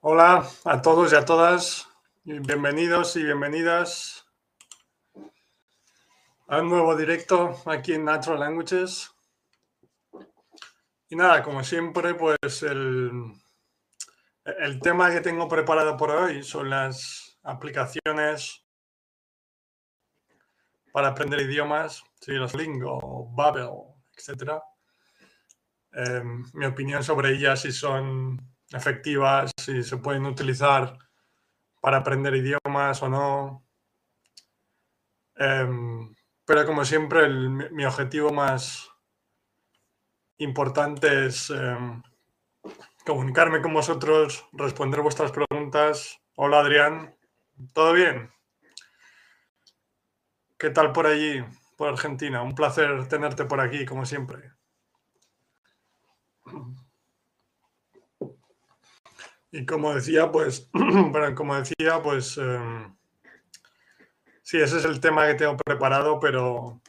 Hola a todos y a todas, bienvenidos y bienvenidas a un nuevo directo aquí en Natural Languages. Y nada, como siempre, pues el, el tema que tengo preparado por hoy son las aplicaciones para aprender idiomas, sí, los Lingo, Babel, etc. Em, mi opinión sobre ellas, si son efectivas, si se pueden utilizar para aprender idiomas o no. Em, pero como siempre, mi objetivo más importante es em, comunicarme con vosotros, responder vuestras preguntas. Hola Adrián, ¿todo bien? ¿Qué tal por allí, por Argentina? Un placer tenerte por aquí, como siempre. Y como decía, pues, bueno, como decía, pues, em, sí, ese es el tema que tengo preparado, pero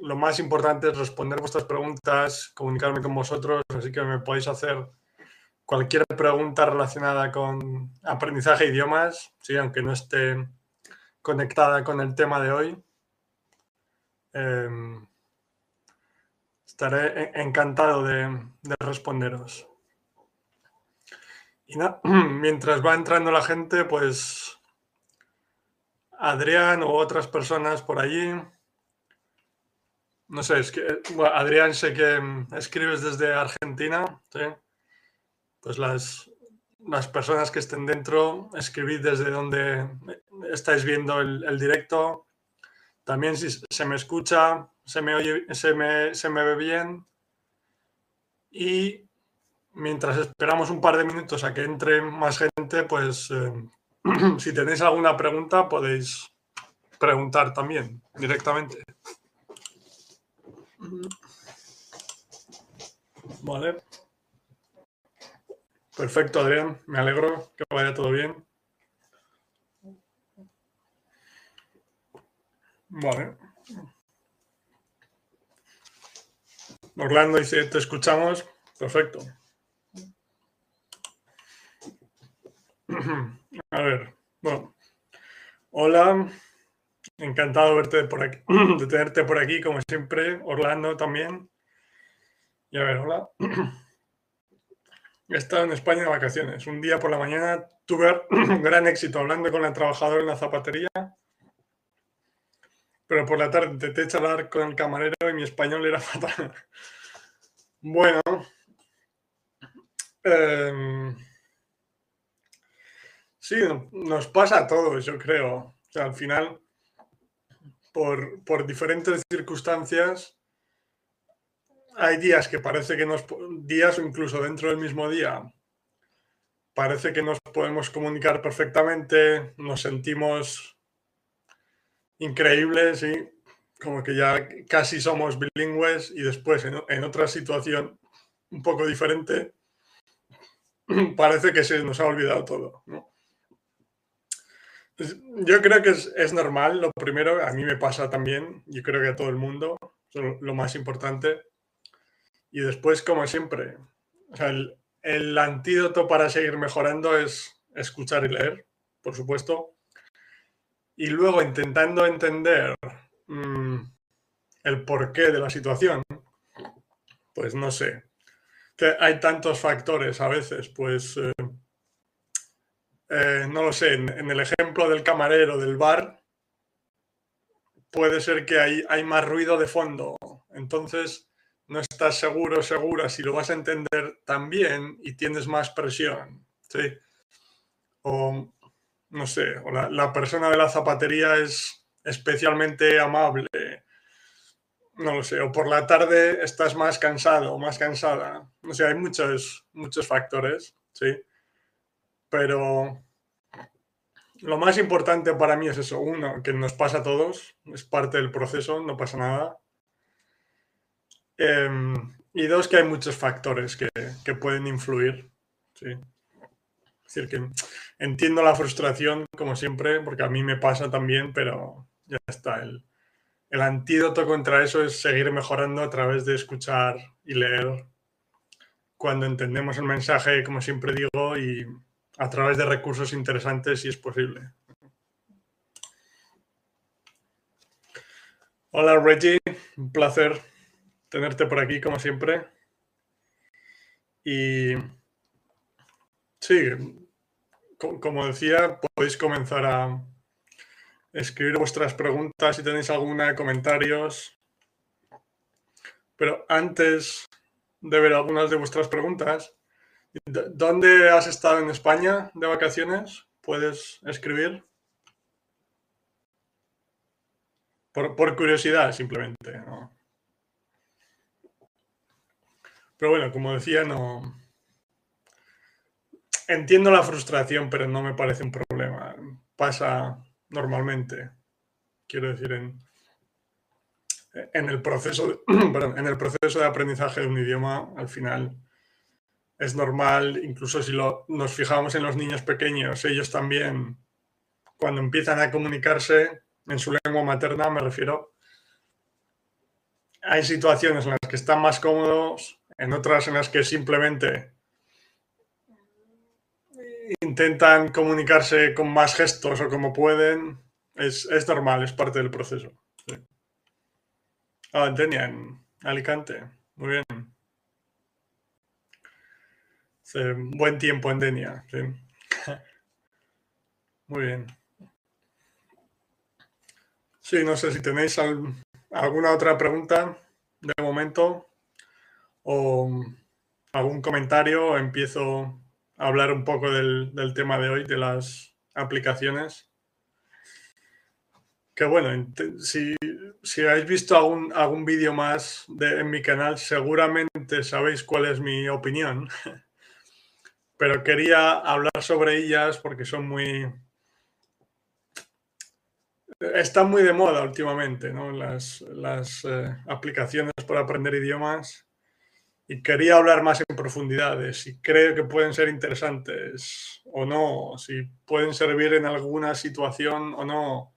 lo más importante es responder vuestras preguntas, comunicarme con vosotros, así que me podéis hacer cualquier pregunta relacionada con aprendizaje de idiomas, sí, aunque no esté conectada con el tema de hoy. Em, estaré e-, encantado de responderos. Y mientras va entrando la gente, pues Adrián o otras personas por allí. No sé, es que Adrián sé que mm, escribes desde Argentina, ¿sí? Pues las, las personas que estén dentro, escribid desde donde estáis viendo el, directo. También si se me escucha, se me oye, se me, se me ve bien. Y mientras esperamos un par de minutos a que entre más gente, pues eh, si tenéis alguna pregunta podéis preguntar también directamente. Vale. Perfecto, Adrián. Me alegro que vaya todo bien. Vale. Orlando dice, te escuchamos. Perfecto. A ver, bueno. Hola, encantado de verte por aquí, de tenerte por aquí, como siempre. Orlando también. Y a ver, hola. He estado en España de vacaciones. Un día por la mañana tuve gran éxito hablando con la trabajadora en la zapatería. Pero por la tarde intenté charlar con el camarero y mi español era fatal. Bueno. Eh, Sí, nos pasa a todos, yo creo. al final, por, diferentes circunstancias, hay días que parece que nos... días o incluso dentro del mismo día, parece que nos podemos comunicar perfectamente, nos sentimos increíbles y como que ya casi somos bilingües y después en, en otra situación un poco diferente, parece que se nos ha olvidado todo. ¿no? Pues, yo creo que es, normal, lo primero, a mí me pasa también, yo creo que a todo el mundo, lo más importante. Y después, como siempre, el, antídoto para seguir mejorando es escuchar y leer, por supuesto. Y luego intentando entender mm, el porqué de la situación, pues no sé. Que hay tantos factores a veces, pues eh, eh, no lo sé, en, el ejemplo del camarero del bar, puede ser que hay, hay más ruido de fondo. Entonces, no estás seguro, segura si lo vas a entender también y tienes más presión. ¿sí? O, no sé, o la, persona de la zapatería es especialmente amable. No lo sé, o por la tarde estás más cansado o más cansada. O sea, hay muchos, muchos factores, ¿sí? Pero lo más importante para mí es eso. Uno, que nos pasa a todos, es parte del proceso, no pasa nada. Em, y dos, que hay muchos factores que, pueden influir. ¿sí? Decir, que entiendo la frustración, como siempre, porque a mí me pasa también, pero ya está. El, el antídoto contra eso es seguir mejorando a través de escuchar y leer cuando entendemos el mensaje, como siempre digo, y a través de recursos interesantes si es posible. Hola Reggie, un placer tenerte por aquí como siempre. Y sí, como decía, podéis comenzar a escribir vuestras preguntas si tenéis alguna, comentarios. Pero antes de ver algunas de vuestras preguntas, ¿dónde has estado en España de vacaciones? ¿Puedes escribir? Por, curiosidad, simplemente. Pero bueno, como decía, no. Entiendo la frustración, pero no me parece un problema. Pasa normalmente. Quiero decir, en, el proceso en el proceso de aprendizaje de un idioma, al final es normal, incluso si lo, nos fijamos en los niños pequeños, ellos también, cuando empiezan a comunicarse en su lengua materna, me refiero, hay situaciones en las que están más cómodos, en otras en las que simplemente intentan comunicarse con más gestos o como pueden. Es, normal, es parte del proceso. Ah, Denia, en Alicante. Muy bien. Buen tiempo en Denia. Muy bien. Sí, no sé si tenéis alguna otra pregunta de momento o algún comentario. Empiezo a hablar un poco del, tema de hoy, de las aplicaciones. Que bueno, si, habéis visto algún, algún vídeo más de, en mi canal, seguramente sabéis cuál es mi opinión. Pero quería hablar sobre ellas porque son muy... Están muy de moda últimamente, ¿no? Las, eh, aplicaciones para aprender idiomas y quería hablar más en profundidad de si creo que pueden ser interesantes o no, si pueden servir en alguna situación o no.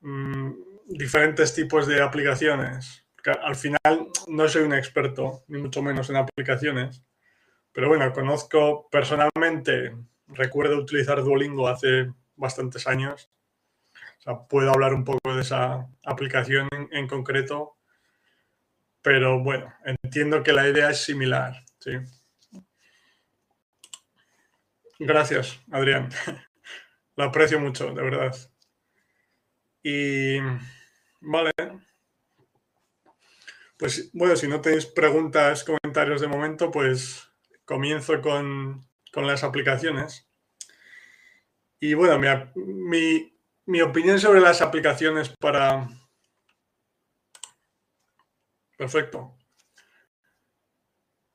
Mm, diferentes tipos de aplicaciones. al final no soy un experto, ni mucho menos en aplicaciones, pero bueno, conozco personalmente, recuerdo utilizar Duolingo hace bastantes años. O sea, puedo hablar un poco de esa aplicación en concreto pero bueno, entiendo que la idea es similar. ¿sí? Gracias, Adrián. Lo aprecio mucho, de verdad. Y vale. Pues bueno, si no tenéis preguntas, comentarios de momento, pues comienzo con, las aplicaciones. Y bueno, mi, mi opinión sobre las aplicaciones para, Perfecto.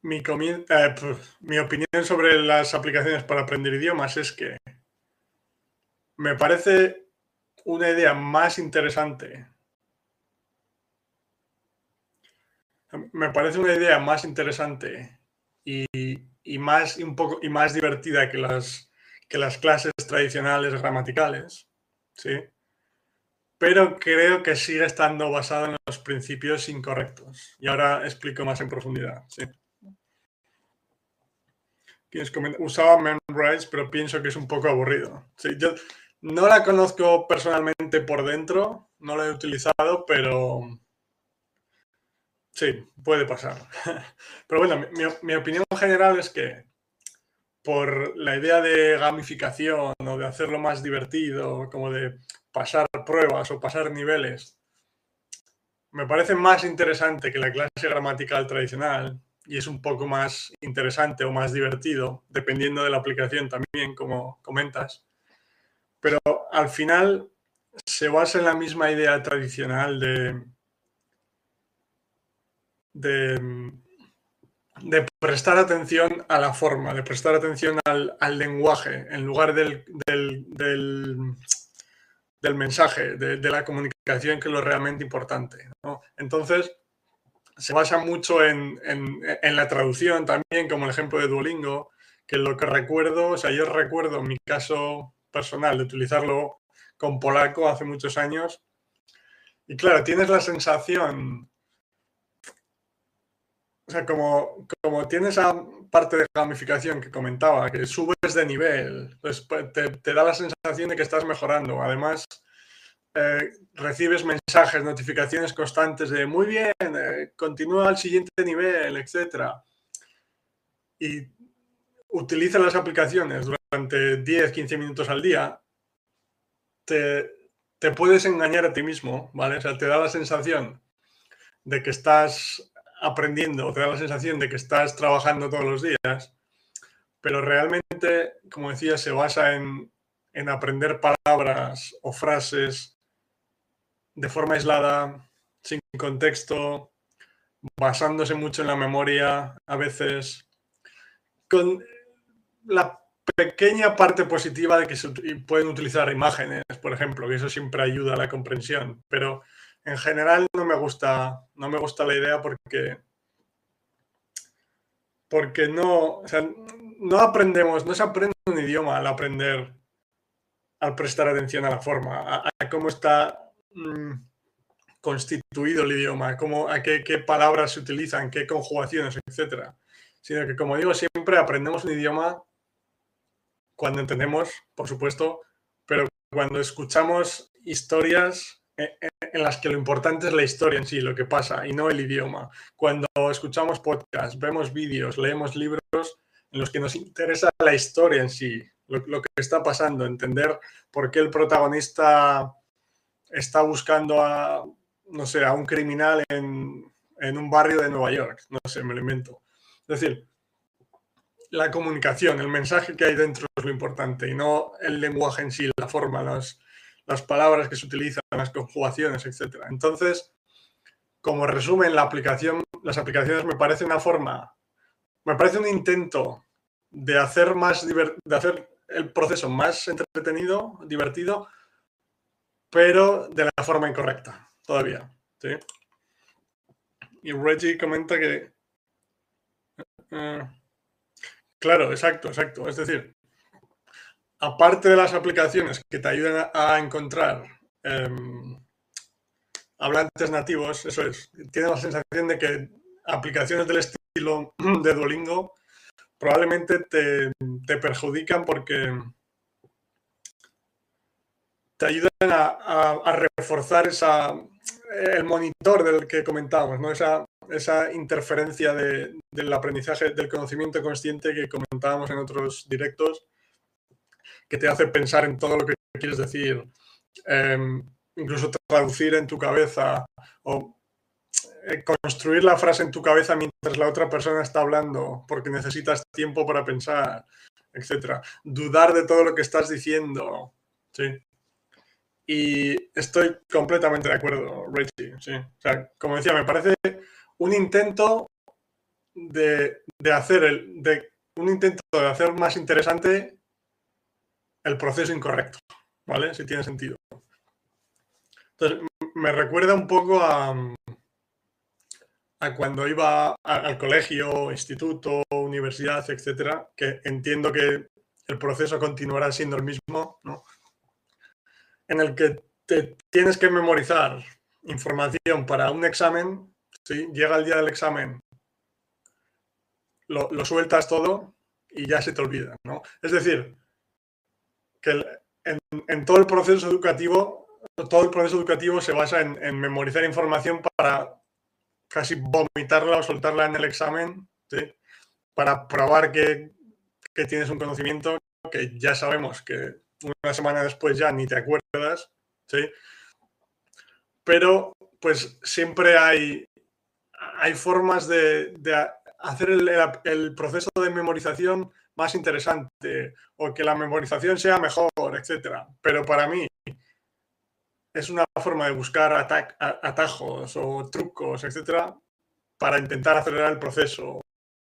Mi, eh, mi, opinión sobre las aplicaciones para aprender idiomas es que me parece una idea más interesante. Me parece una idea más interesante y, más, un poco, y más divertida que las, que las clases tradicionales gramaticales. ¿sí? pero creo que sigue estando basado en los principios incorrectos. Y ahora explico más en profundidad. Sí. Usaba Memrise, pero pienso que es un poco aburrido. Sí, yo no la conozco personalmente por dentro, no la he utilizado, pero sí, puede pasar. Pero bueno, mi, mi opinión general es que por la idea de gamificación o de hacerlo más divertido, como de pasar pruebas o pasar niveles, me parece más interesante que la clase gramatical tradicional y es un poco más interesante o más divertido, dependiendo de la aplicación también, como comentas. Pero al final se basa en la misma idea tradicional de, de, prestar atención a la forma, de prestar atención al, lenguaje, en lugar del, del mensaje, de, la comunicación, que es lo realmente importante. Entonces, se basa mucho en, la traducción también, como el ejemplo de Duolingo, que lo que recuerdo, o sea, yo recuerdo mi caso personal de utilizarlo con polaco hace muchos años. Y claro, tienes la sensación, o sea, como, como tienes esa parte de gamificación que comentaba, que subes de nivel, pues, pues te, da la sensación de que estás mejorando. Además, eh, recibes mensajes, notificaciones constantes de muy bien, eh, continúa al siguiente nivel, etc. Y utiliza las aplicaciones durante 10, 15 minutos al día, te, te puedes engañar a ti mismo, ¿vale? O sea, te da la sensación de que estás aprendiendo, te da la sensación de que estás trabajando todos los días, pero realmente, como decía, se basa en, aprender palabras o frases de forma aislada, sin contexto, basándose mucho en la memoria, a veces, con la pequeña parte positiva de que se pueden utilizar imágenes, por ejemplo, que eso siempre ayuda a la comprensión, pero en general no me gusta, no me gusta la idea porque, porque no, no aprendemos, no se aprende un idioma al aprender, al prestar atención a la forma, a, cómo está mm, constituido el idioma, cómo, a qué, qué, palabras se utilizan, qué conjugaciones, etc. Sino que, como digo, siempre aprendemos un idioma cuando entendemos, por supuesto, pero cuando escuchamos historias en las que lo importante es la historia en sí, lo que pasa, y no el idioma. Cuando escuchamos podcasts, vemos vídeos, leemos libros en los que nos interesa la historia en sí, lo, que está pasando, entender por qué el protagonista está buscando a, no sé, a un criminal en, en un barrio de Nueva York, no sé, me lo invento. Es decir, la comunicación, el mensaje que hay dentro es lo importante y no el lenguaje en sí, la forma, las, las palabras que se utilizan, las conjugaciones, etc. Entonces, como resumen, la aplicación, las aplicaciones me parece una forma, me parece un intento de hacer más de hacer el proceso más entretenido, divertido, pero de la forma incorrecta, todavía. Y Reggie comenta que. Eh, claro, exacto, exacto. Es decir, aparte de las aplicaciones que te ayudan a, encontrar em, hablantes nativos, eso es, tienes la sensación de que aplicaciones del estilo de Duolingo probablemente te, perjudican porque te ayudan a, reforzar esa, el monitor del que comentábamos, ¿no? esa, esa interferencia del aprendizaje, del conocimiento consciente que comentábamos en otros directos que te hace pensar en todo lo que quieres decir, em, incluso traducir en tu cabeza o eh, construir la frase en tu cabeza mientras la otra persona está hablando porque necesitas tiempo para pensar, etc. Dudar de todo lo que estás diciendo. Sí. Y estoy completamente de acuerdo, Richie. Sí. O sea, como decía, me parece un intento de, de hacer el, de, un intento de hacer más interesante el proceso incorrecto, ¿vale? Si tiene sentido. Entonces, me recuerda un poco a, cuando iba al colegio, instituto, universidad, etcétera, que entiendo que el proceso continuará siendo el mismo, ¿no? En el que te tienes que memorizar información para un examen, ¿sí? Llega el día del examen, lo, lo sueltas todo y ya se te olvida, ¿no? Es decir, que en, todo el proceso educativo, todo el proceso educativo se basa en, memorizar información para casi vomitarla o soltarla en el examen, para probar que, tienes un conocimiento que ya sabemos que una semana después ya ni te acuerdas, ¿sí? Pero pues siempre hay, hay formas de, hacer el, proceso de memorización más interesante o que la memorización sea mejor, etcétera. Pero para mí es una forma de buscar atajos o trucos, etcétera, para intentar acelerar el proceso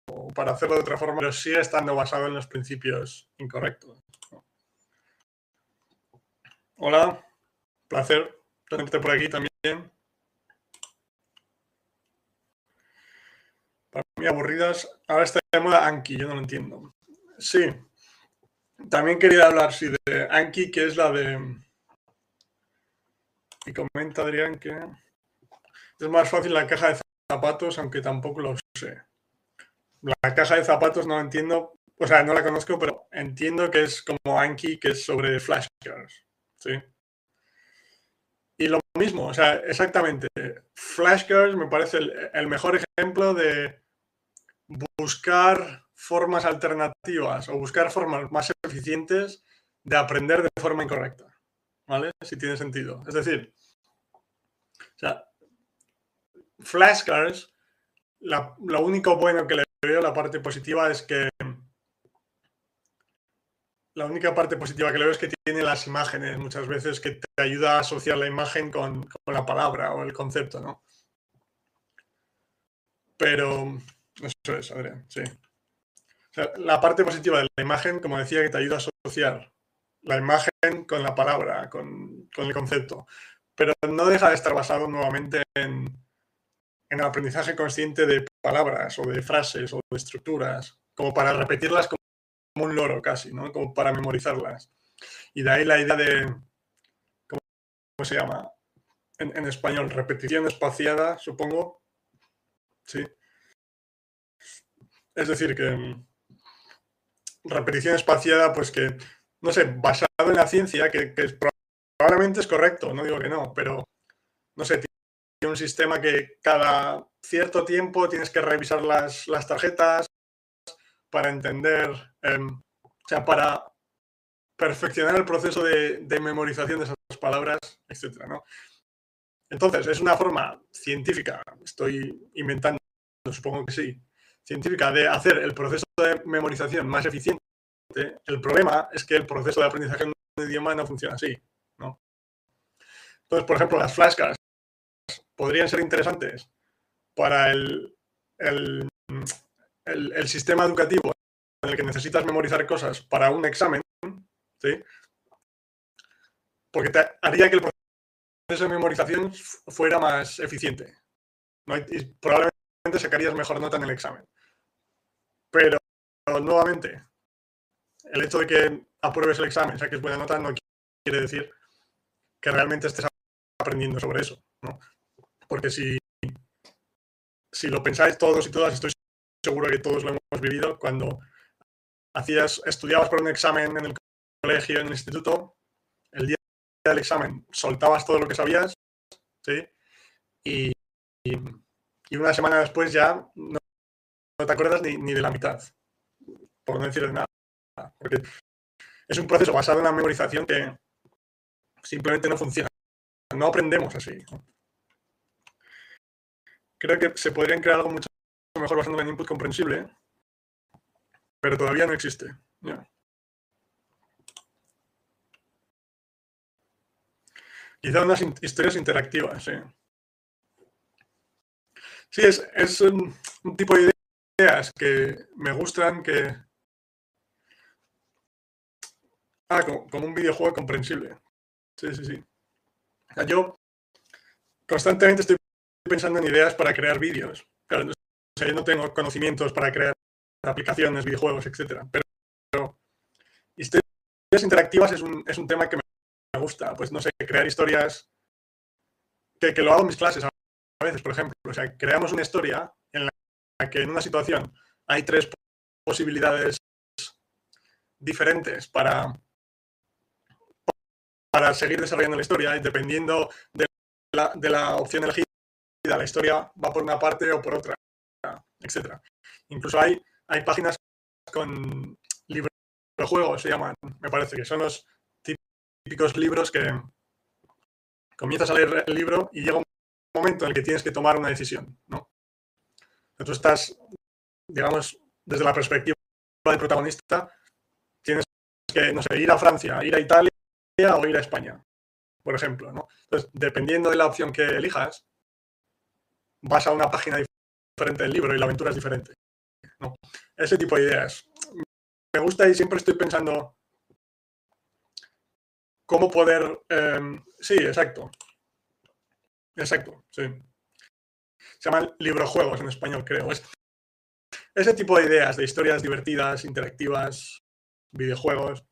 o para hacerlo de otra forma, pero sigue estando basado en los principios incorrectos. Hola, placer tenerte por aquí también. Para mí aburridas. Ahora está de moda Anki, yo no lo entiendo. Sí. También quería hablar, sí, de Anki, que es la de... Y comenta Adrián que es más fácil la caja de zapatos, aunque tampoco lo sé. La caja de zapatos no entiendo, o sea, no la conozco, pero entiendo que es como Anki, que es sobre flashcards. ¿sí? Y lo mismo, o sea, exactamente. Flashcards me parece el, mejor ejemplo de buscar formas alternativas o buscar formas más eficientes de aprender de forma incorrecta. ¿Vale? Si tiene sentido. Es decir, o flashcards, lo único bueno que le veo, la parte positiva es que la única parte positiva que le veo es que tiene las imágenes muchas veces que te ayuda a asociar la imagen con, la palabra o el concepto, ¿no? Pero eso es, Adrián, sí. La parte positiva de la imagen, como decía, que te ayuda a asociar la imagen con la palabra, con, el concepto. Pero no deja de estar basado nuevamente en, en el aprendizaje consciente de palabras o de frases o de estructuras, como para repetirlas como un loro casi, ¿no? Como para memorizarlas. Y de ahí la idea de, ¿cómo, se llama? En, español, repetición espaciada, supongo. Sí. Es decir, que repetición espaciada, pues que, no sé, basado en la ciencia, que, probablemente es correcto, no digo que no, pero, no sé, tiene un sistema que cada cierto tiempo tienes que revisar las, las tarjetas, para entender, em, o sea, para perfeccionar el proceso de, memorización de esas palabras, etc. Entonces, es una forma científica, estoy inventando, supongo que sí, científica de hacer el proceso de memorización más eficiente. El problema es que el proceso de aprendizaje de un idioma no funciona así. Entonces, por ejemplo, las flashcards podrían ser interesantes para el, el, sistema educativo en el que necesitas memorizar cosas para un examen, ¿sí? porque te haría que el proceso de memorización fuera más eficiente. Y probablemente sacarías mejor nota en el examen. Pero, nuevamente, el hecho de que apruebes el examen, saques buena nota, no quiere decir que realmente estés aprendiendo sobre eso. Porque si, si lo pensáis todos y todas, estoy seguro que todos lo hemos vivido, cuando hacías, estudiabas por un examen en el colegio, en el instituto, el día del examen soltabas todo lo que sabías, ¿sí? Y, una semana después ya no, te acuerdas ni, ni, de la mitad, por no decir de nada. Porque es un proceso basado en la memorización que simplemente no funciona. No aprendemos así. Creo que se podrían crear algo mucho mejor basado en input comprensible, pero todavía no existe. Quizá unas historias interactivas, sí. Sí, es, un, tipo de ideas que me gustan, que... Ah, como, un videojuego comprensible. Sí, sí, sí. yo constantemente estoy pensando en ideas para crear vídeos. Claro, yo no tengo conocimientos para crear aplicaciones, videojuegos, etcétera. Pero, historias interactivas es un, es un, tema que me gusta. Pues no sé, crear historias que, que, lo hago en mis clases a veces, por ejemplo. O sea, creamos una historia en la que en una situación hay tres posibilidades diferentes para, para seguir desarrollando la historia y dependiendo de la, de la opción elegida, la historia va por una parte o por otra etcétera. Incluso hay, hay páginas con libros de juegos, se llaman, me parece, que son los típicos libros que comienzas a leer el libro y llega un momento en el que tienes que tomar una decisión, ¿no? Tú estás, digamos, desde la perspectiva del protagonista, tienes que, no sé, ir a Francia, ir a Italia o ir a España, por ejemplo, ¿no? Entonces, dependiendo de la opción que elijas, vas a una página diferente del libro y la aventura es diferente. Ese tipo de ideas. Me gusta y siempre estoy pensando cómo poder... Em, sí, exacto. Exacto, sí. Se llaman librojuegos en español, creo. ese tipo de ideas, de historias divertidas, interactivas, videojuegos,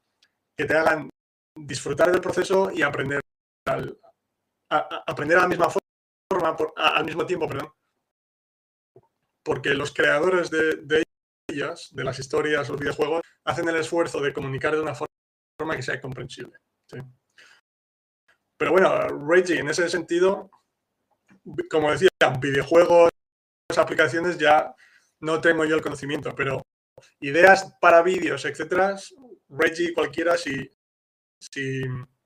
que te hagan disfrutar del proceso y aprender al, aprender a la misma forma, al mismo tiempo, perdón, porque los creadores de, ellas, de las historias, los videojuegos, hacen el esfuerzo de comunicar de una forma que sea comprensible. Pero bueno, Reggie, en ese sentido, como decía, videojuegos, aplicaciones ya no tengo yo el conocimiento, pero ideas para vídeos, etcétera, Reggie, cualquiera, si, si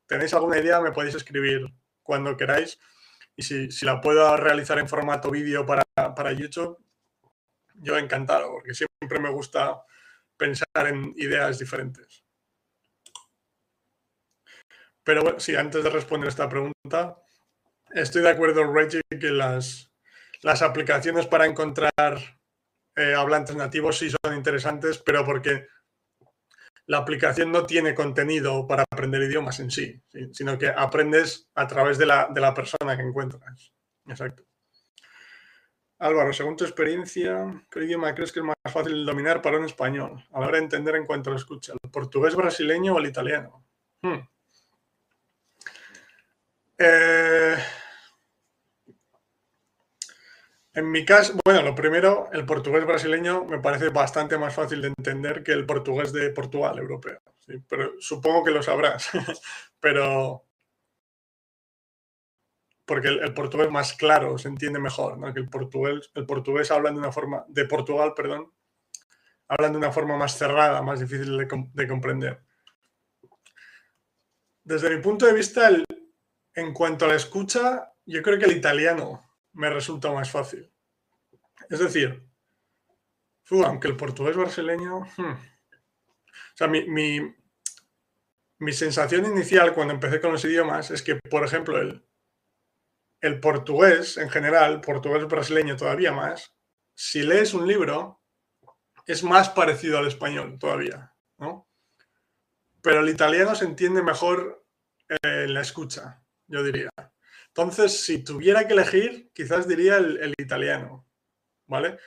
tenéis alguna idea, me podéis escribir cuando queráis. Y si, la puedo realizar en formato vídeo para, para YouTube, yo encantado, porque siempre me gusta pensar en ideas diferentes. Pero bueno, sí, antes de responder esta pregunta, estoy de acuerdo, Reggie, que las, aplicaciones para encontrar eh, hablantes nativos sí son interesantes, pero porque la aplicación no tiene contenido para aprender idiomas en sí, sino que aprendes a través de la, persona que encuentras. Exacto. Álvaro, según tu experiencia, ¿qué idioma crees que es más fácil dominar para un español? A la hora de entender en cuanto lo escucha, ¿el portugués brasileño o el italiano? Hmm. Eh, en mi caso, bueno, lo primero, el portugués brasileño me parece bastante más fácil de entender que el portugués de Portugal europeo. Pero supongo que lo sabrás. pero porque el, portugués más claro se entiende mejor. Que el portugués, el de una forma, de Portugal, perdón, hablan de una forma más cerrada, más difícil de, comprender. Desde mi punto de vista, en cuanto a la escucha, yo creo que el italiano me resulta más fácil. Es decir, aunque el portugués brasileño... Hmm. o sea, mi, mi, sensación inicial cuando empecé con los idiomas es que, por ejemplo, el, el portugués en general, portugués brasileño todavía más, si lees un libro, es más parecido al español todavía, ¿no? Pero el italiano se entiende mejor en la escucha, yo diría. Entonces, si tuviera que elegir, quizás diría el, italiano, ¿vale?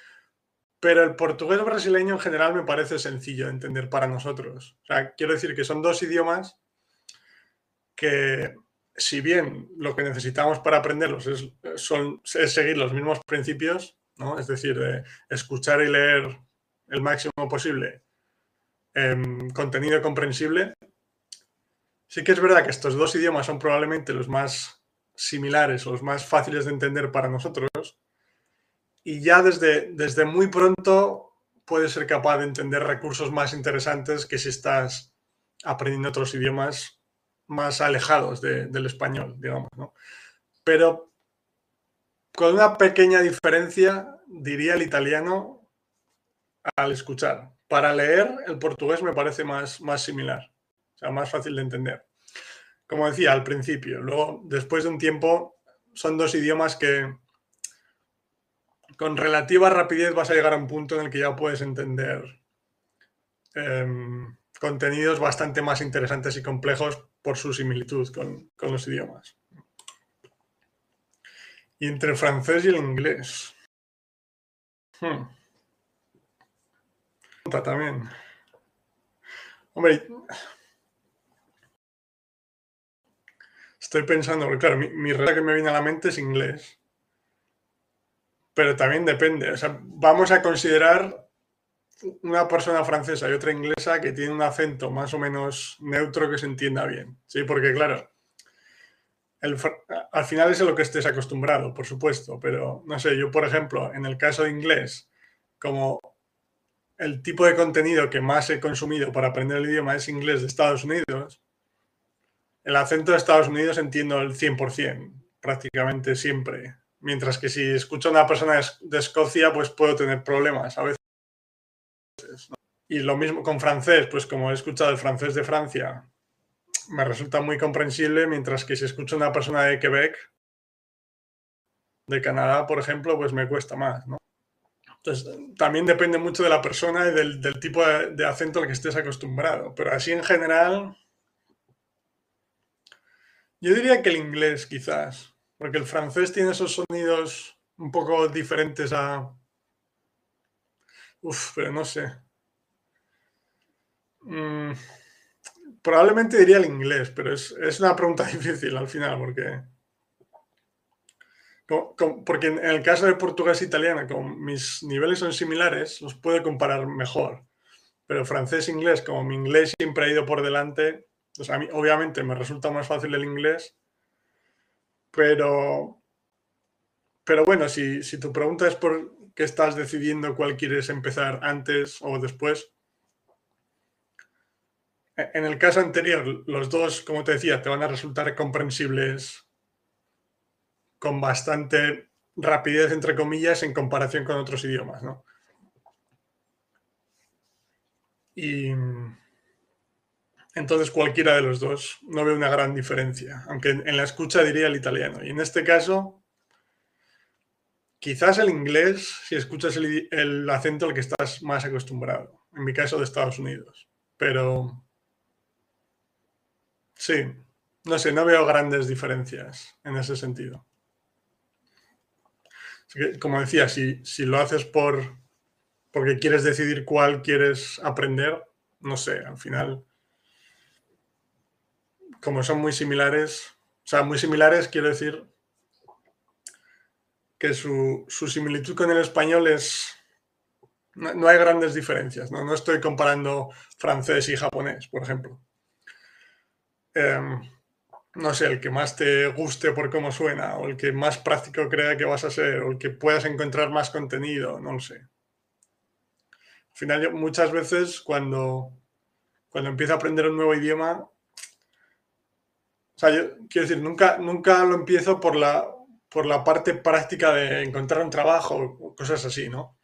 Pero el portugués brasileño en general me parece sencillo de entender para nosotros. O sea, quiero decir que son dos idiomas que, si bien lo que necesitamos para aprenderlos es, son, seguir los mismos principios, ¿no? Es decir, escuchar y leer el máximo posible em, contenido comprensible, sí que es verdad que estos dos idiomas son probablemente los más similares los más fáciles de entender para nosotros. Y ya desde, desde muy pronto puedes ser capaz de entender recursos más interesantes que si estás aprendiendo otros idiomas más alejados del español, digamos. Pero con una pequeña diferencia, diría el italiano al escuchar. Para leer, el portugués me parece más, más similar, sea, más fácil de entender como decía al principio. Luego, después de un tiempo, son dos idiomas que con relativa rapidez vas a llegar a un punto en el que ya puedes entender em, contenidos bastante más interesantes y complejos por su similitud con, los idiomas. Y entre el francés y el inglés. Hmm. También. Hombre, Estoy pensando, porque claro, mi, mi que me viene a la mente es inglés. Pero también depende. O sea, vamos a considerar una persona francesa y otra inglesa que tiene un acento más o menos neutro que se entienda bien. Sí, porque claro, al final es a lo que estés acostumbrado, por supuesto, pero no sé, yo por ejemplo, en el caso de inglés, como el tipo de contenido que más he consumido para aprender el idioma es inglés de Estados Unidos, el acento de Estados Unidos entiendo el 100%, prácticamente siempre. Mientras que si escucho a una persona de Escocia, pues puedo tener problemas a veces. Y lo mismo con francés, pues como he escuchado el francés de Francia, me resulta muy comprensible, mientras que si escucho a una persona de Quebec, de Canadá, por ejemplo, pues me cuesta más, ¿no? Entonces, también depende mucho de la persona y del, tipo de, de acento al que estés acostumbrado. Pero así en general, yo diría que el inglés, quizás, porque el francés tiene esos sonidos un poco diferentes a... Uf, pero no sé. Mm, probablemente diría el inglés, pero es, una pregunta difícil al final, porque... porque en el caso de portugués e italiano, como mis niveles son similares, los puedo comparar mejor. Pero francés e inglés, como mi inglés siempre ha ido por delante, a mí obviamente me resulta más fácil el inglés, pero, pero bueno, si, si tu pregunta es por qué estás decidiendo cuál quieres empezar antes o después, e, en el caso anterior, los dos, como te decía, te van a resultar comprensibles con bastante rapidez, entre comillas, en comparación con otros idiomas, ¿no? Y entonces cualquiera de los dos, no veo una gran diferencia, aunque en la escucha diría el italiano. Y en este caso, quizás el inglés, si escuchas el, el acento al que estás más acostumbrado, en mi caso de Estados Unidos. Pero sí, no sé, no veo grandes diferencias en ese sentido como decía, si, si lo haces por porque quieres decidir cuál quieres aprender, no sé, al final, como son muy similares, o sea, muy similares quiero decir que su, similitud con el español es, no, hay grandes diferencias, ¿no? no estoy comparando francés y japonés, por ejemplo. Em, no sé, el que más te guste por cómo suena, o el que más práctico crea que vas a ser, o el que puedas encontrar más contenido, no lo sé. Al final, muchas veces cuando, cuando empiezo a aprender un nuevo idioma, sea, yo quiero decir, nunca, nunca lo empiezo por la, por la parte práctica de encontrar un trabajo o cosas así, ¿no?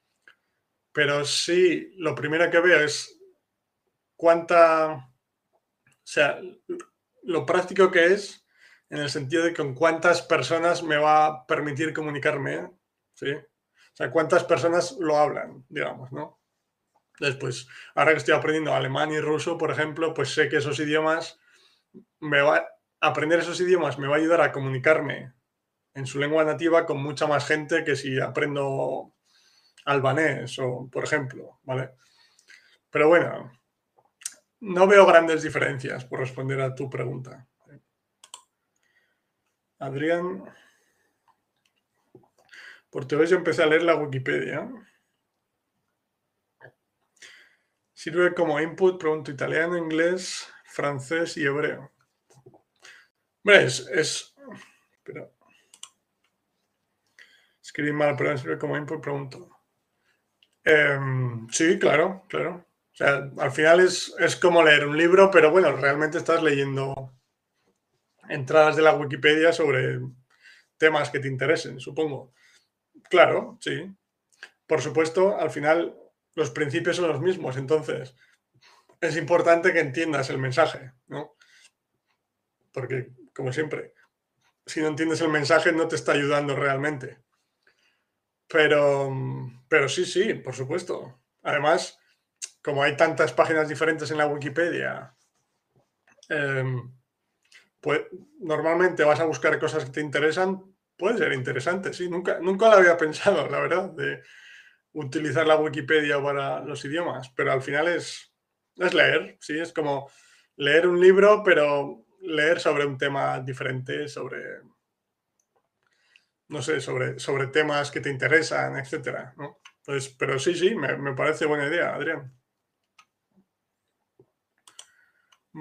Pero sí, lo primero que veo es cuánta, o sea, lo práctico que es en el sentido de con cuántas personas me va a permitir comunicarme, ¿sí? O sea, cuántas personas lo hablan, digamos, ¿no? Después, ahora que estoy aprendiendo alemán y ruso, por ejemplo, pues sé que esos idiomas, me va, aprender esos idiomas me va a ayudar a comunicarme en su lengua nativa con mucha más gente que si aprendo albanés o, por ejemplo, ¿vale? Pero bueno, no veo grandes diferencias por responder a tu pregunta. Adrián, por te yo empecé a leer la Wikipedia. Sirve como input, pregunto italiano, inglés, francés y hebreo. Es, es escribí mal, pero sirve como input, pregunto. Em, sí, claro, claro. O sea, al final es, como leer un libro, pero bueno, realmente estás leyendo entradas de la Wikipedia sobre temas que te interesen, supongo. Claro, sí. Por supuesto, al final los principios son los mismos, entonces es importante que entiendas el mensaje, ¿no? Porque, como siempre, si no entiendes el mensaje no te está ayudando realmente. Pero, pero sí, sí, por supuesto. Además, como hay tantas páginas diferentes en la Wikipedia, em, pues normalmente vas a buscar cosas que te interesan, puede ser interesante, sí. Nunca, nunca lo había pensado, la verdad, de utilizar la Wikipedia para los idiomas, pero al final es, es leer, sí, es como leer un libro, pero leer sobre un tema diferente, sobre, no sé, sobre, sobre temas que te interesan, etcétera, Pues, pero sí, sí, me parece buena idea, Adrián.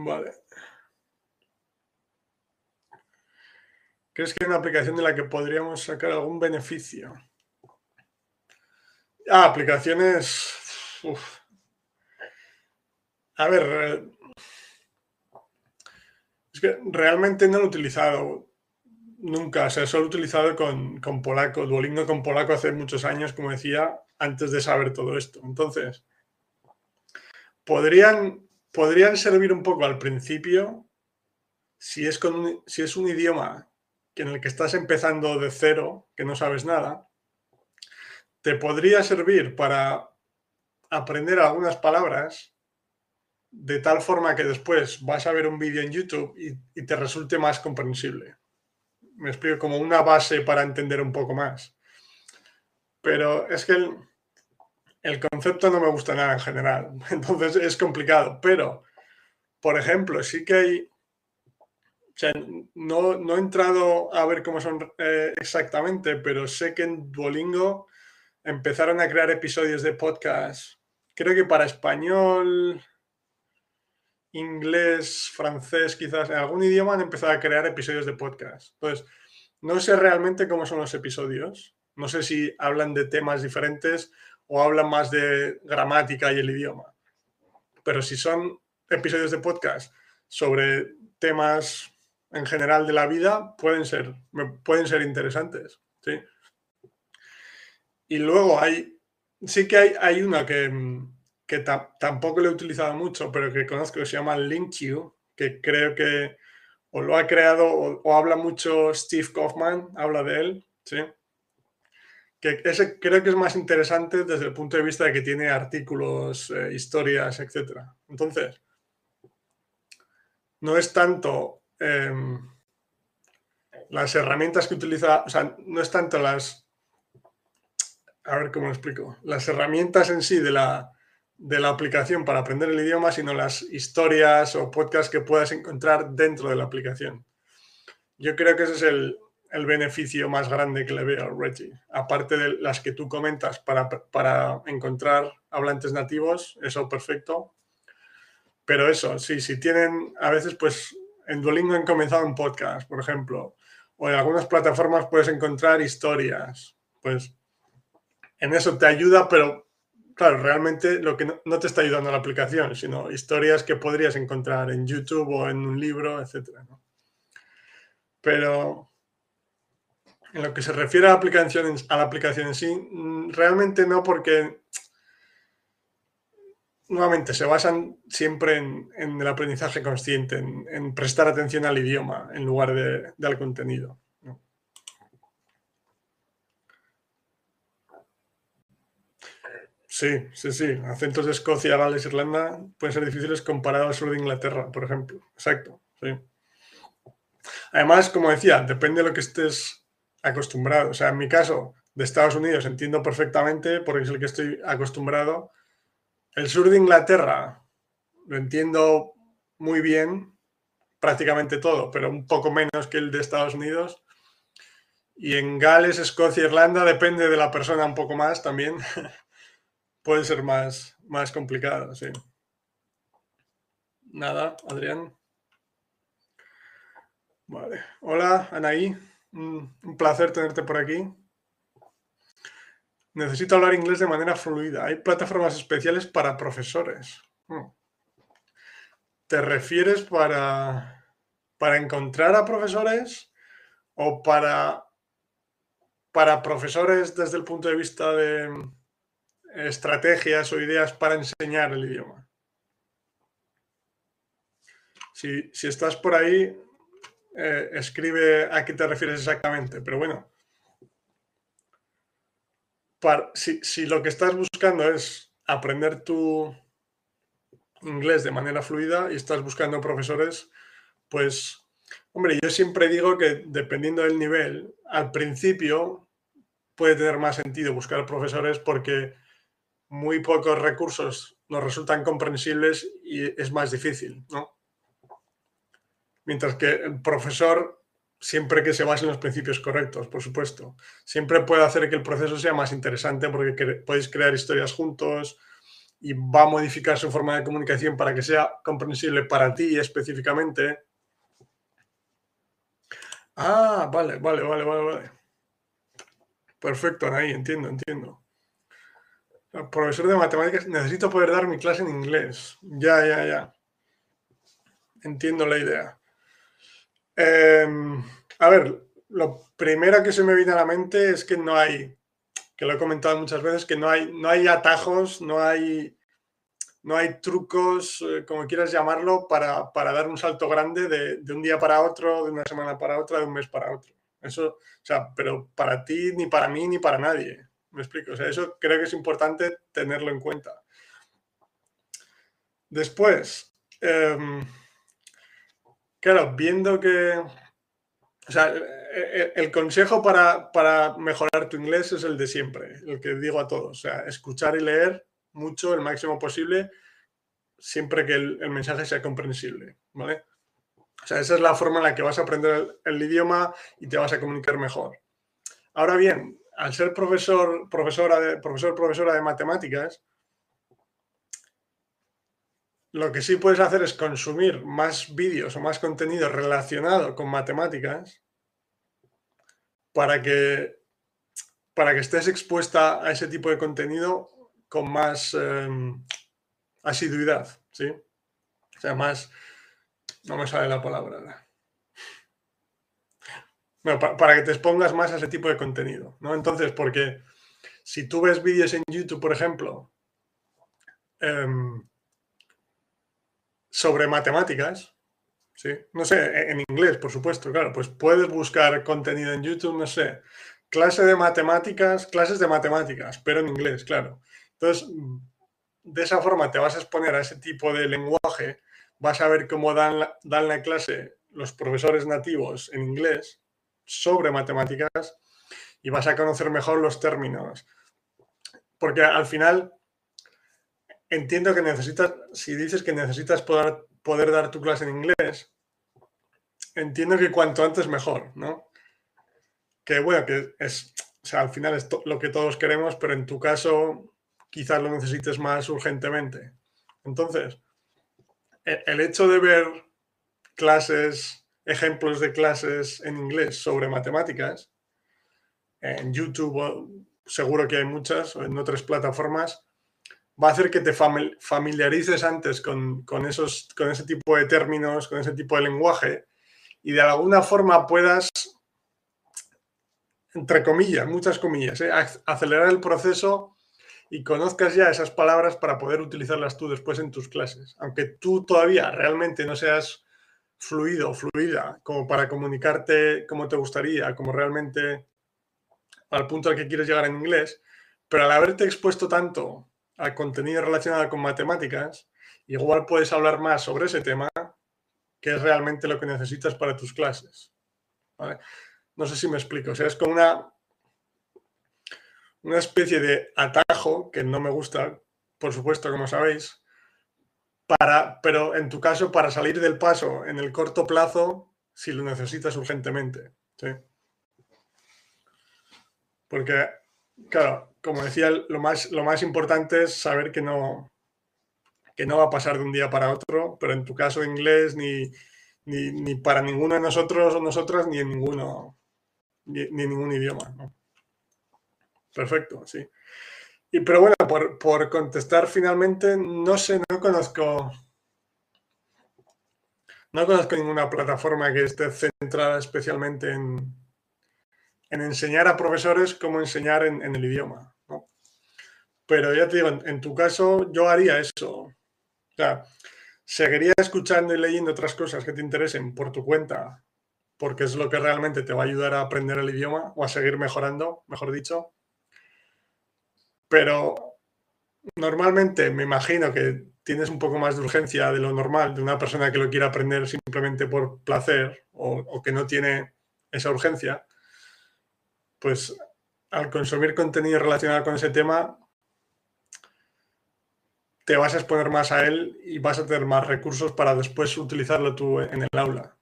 Vale. ¿Crees que hay una aplicación de la que podríamos sacar algún beneficio? Ah, aplicaciones. A ver. Que realmente no lo he utilizado nunca. O sea, solo he utilizado con, con polaco, Duolingo con polaco hace muchos años, como decía, antes de saber todo esto. Entonces, podrían podrían servir un poco al principio si es, con, si es un idioma en el que estás empezando de cero, que no sabes nada, te podría servir para aprender algunas palabras de tal forma que después vas a ver un vídeo en YouTube y, y, te resulte más comprensible. Me explico como una base para entender un poco más. Pero es que el, el concepto no me gusta nada en general, entonces es complicado, pero, por ejemplo, sí que hay, sea, no, no, he entrado a ver cómo son eh, exactamente, pero sé que en Duolingo empezaron a crear episodios de podcast, creo que para español, inglés, francés, quizás en algún idioma han empezado a crear episodios de podcast. Entonces, no sé realmente cómo son los episodios. No sé si hablan de temas diferentes o hablan más de gramática y el idioma. Pero si son episodios de podcast sobre temas en general de la vida, pueden ser, pueden ser interesantes. ¿sí? Y luego hay, sí que hay, hay una que, que tampoco lo he utilizado mucho, pero que conozco que se llama LinkU, que creo que o lo ha creado o, habla mucho Steve Kaufman, habla de él, ¿sí? Que ese creo que es más interesante desde el punto de vista de que tiene artículos, eh, historias, etc. Entonces, no es tanto em, las herramientas que utiliza, o sea, no es tanto las, a ver cómo lo explico, las herramientas en sí de la, de la aplicación para aprender el idioma, sino las historias o podcasts que puedas encontrar dentro de la aplicación. Yo creo que ese es el, beneficio más grande que le veo a Reggie. Aparte de las que tú comentas para, para encontrar hablantes nativos, eso perfecto. Pero eso, sí, si tienen, a veces pues en Duolingo han comenzado un podcast, por ejemplo, o en algunas plataformas puedes encontrar historias, pues en eso te ayuda, pero claro, realmente lo que no, te está ayudando la aplicación, sino historias que podrías encontrar en YouTube o en un libro, etc. Pero en lo que se refiere a la aplicación, a la aplicación en sí, mm, realmente no, porque nuevamente se basan siempre en, el aprendizaje consciente, en, prestar atención al idioma en lugar de, al contenido. Sí, sí, sí. Acentos de Escocia, Gales, Irlanda pueden ser difíciles comparados al sur de Inglaterra, por ejemplo. Exacto, sí. Además, como decía, depende de lo que estés acostumbrado. O sea, en mi caso, de Estados Unidos entiendo perfectamente porque es el que estoy acostumbrado. El sur de Inglaterra lo entiendo muy bien, prácticamente todo, pero un poco menos que el de Estados Unidos. Y en Gales, Escocia, Irlanda depende de la persona un poco más también. puede ser más, más sí. Nada, Adrián. Vale. Hola, Anaí. Un placer tenerte por aquí. Necesito hablar inglés de manera fluida. Hay plataformas especiales para profesores. Hmm. ¿Te refieres para, para encontrar a profesores o para, para profesores desde el punto de vista de, estrategias o ideas para enseñar el idioma. Si, estás por ahí, eh, escribe a qué te refieres exactamente. Pero bueno, si, si, lo que estás buscando es aprender tu inglés de manera fluida y estás buscando profesores, pues, hombre, yo siempre digo que dependiendo del nivel, al principio puede tener más sentido buscar profesores porque muy pocos recursos nos resultan comprensibles y es más difícil, ¿no? Mientras que el profesor, siempre que se base en los principios correctos, por supuesto, siempre puede hacer que el proceso sea más interesante porque podéis crear historias juntos y va a modificar su forma de comunicación para que sea comprensible para ti específicamente. Ah, vale, vale, vale, vale, vale. Perfecto, ahí entiendo, entiendo. Profesor de matemáticas, necesito poder dar mi clase en inglés. Ya, ya, ya. Entiendo la idea. Em, a ver, lo primero que se me viene a la mente es que no hay, que lo he comentado muchas veces, que no hay, no hay atajos, no hay, no hay trucos, eh, como quieras llamarlo, para, dar un salto grande de, de, un día para otro, de una semana para otra, de un mes para otro. Eso, o sea, pero para ti, ni para mí, ni para nadie. Me explico. O sea, eso creo que es importante tenerlo en cuenta. Después, em, claro, viendo que. O sea, el, consejo para, para, mejorar tu inglés es el de siempre, el que digo a todos. O sea, escuchar y leer mucho, el máximo posible, siempre que el, el mensaje sea comprensible. ¿Vale? O sea, esa es la forma en la que vas a aprender el, idioma y te vas a comunicar mejor. Ahora bien, al ser profesor, profesora de, profesor, profesora de matemáticas, lo que sí puedes hacer es consumir más vídeos o más contenido relacionado con matemáticas para que, para que estés expuesta a ese tipo de contenido con más em, asiduidad, ¿sí? O sea, más... No me sale la palabra. Bueno, para que te expongas más a ese tipo de contenido, ¿no? Entonces, porque si tú ves vídeos en YouTube, por ejemplo, em, sobre matemáticas, ¿sí? No sé, e, en inglés, por supuesto, claro, pues puedes buscar contenido en YouTube, no sé, clase de matemáticas, clases de matemáticas, pero en inglés, claro. Entonces, de esa forma te vas a exponer a ese tipo de lenguaje, vas a ver cómo dan la, dan la clase los profesores nativos en inglés sobre matemáticas y vas a conocer mejor los términos. Porque al final entiendo que necesitas, si dices que necesitas poder, poder dar tu clase en inglés, entiendo que cuanto antes mejor, ¿no? Que bueno, que es, o sea, al final es lo que todos queremos, pero en tu caso quizás lo necesites más urgentemente. Entonces, e, el hecho de ver clases, ejemplos de clases en inglés sobre matemáticas, en YouTube seguro que hay muchas, o en otras plataformas, va a hacer que te familiarices antes con, esos, con ese tipo de términos, con ese tipo de lenguaje, y de alguna forma puedas, entre comillas, muchas comillas, ¿eh? acelerar el proceso y conozcas ya esas palabras para poder utilizarlas tú después en tus clases. Aunque tú todavía realmente no seas fluido, fluida, como para comunicarte como te gustaría, como realmente al punto al que quieres llegar en inglés, pero al haberte expuesto tanto al contenido relacionado con matemáticas, igual puedes hablar más sobre ese tema, que es realmente lo que necesitas para tus clases. No sé si me explico. O sea, es como una, una especie de atajo que no me gusta, por supuesto, como sabéis, para, pero en tu caso para salir del paso en el corto plazo si lo necesitas urgentemente. Porque, claro, como decía, lo más, lo más importante es saber que no, que no va a pasar de un día para otro, pero en tu caso inglés ni, ni, para ninguno de nosotros o nosotras ni en ninguno, ni, ningún idioma. Perfecto, sí. Y, pero bueno, por, contestar finalmente, no sé, no conozco. No conozco ninguna plataforma que esté centrada especialmente en, en enseñar a profesores cómo enseñar en, el idioma. Pero ya te digo, en, tu caso yo haría eso. O sea, seguiría escuchando y leyendo otras cosas que te interesen por tu cuenta, porque es lo que realmente te va a ayudar a aprender el idioma o a seguir mejorando, mejor dicho. Pero normalmente me imagino que tienes un poco más de urgencia de lo normal de una persona que lo quiere aprender simplemente por placer o, que no tiene esa urgencia, pues al consumir contenido relacionado con ese tema, te vas a exponer más a él y vas a tener más recursos para después utilizarlo tú en el aula.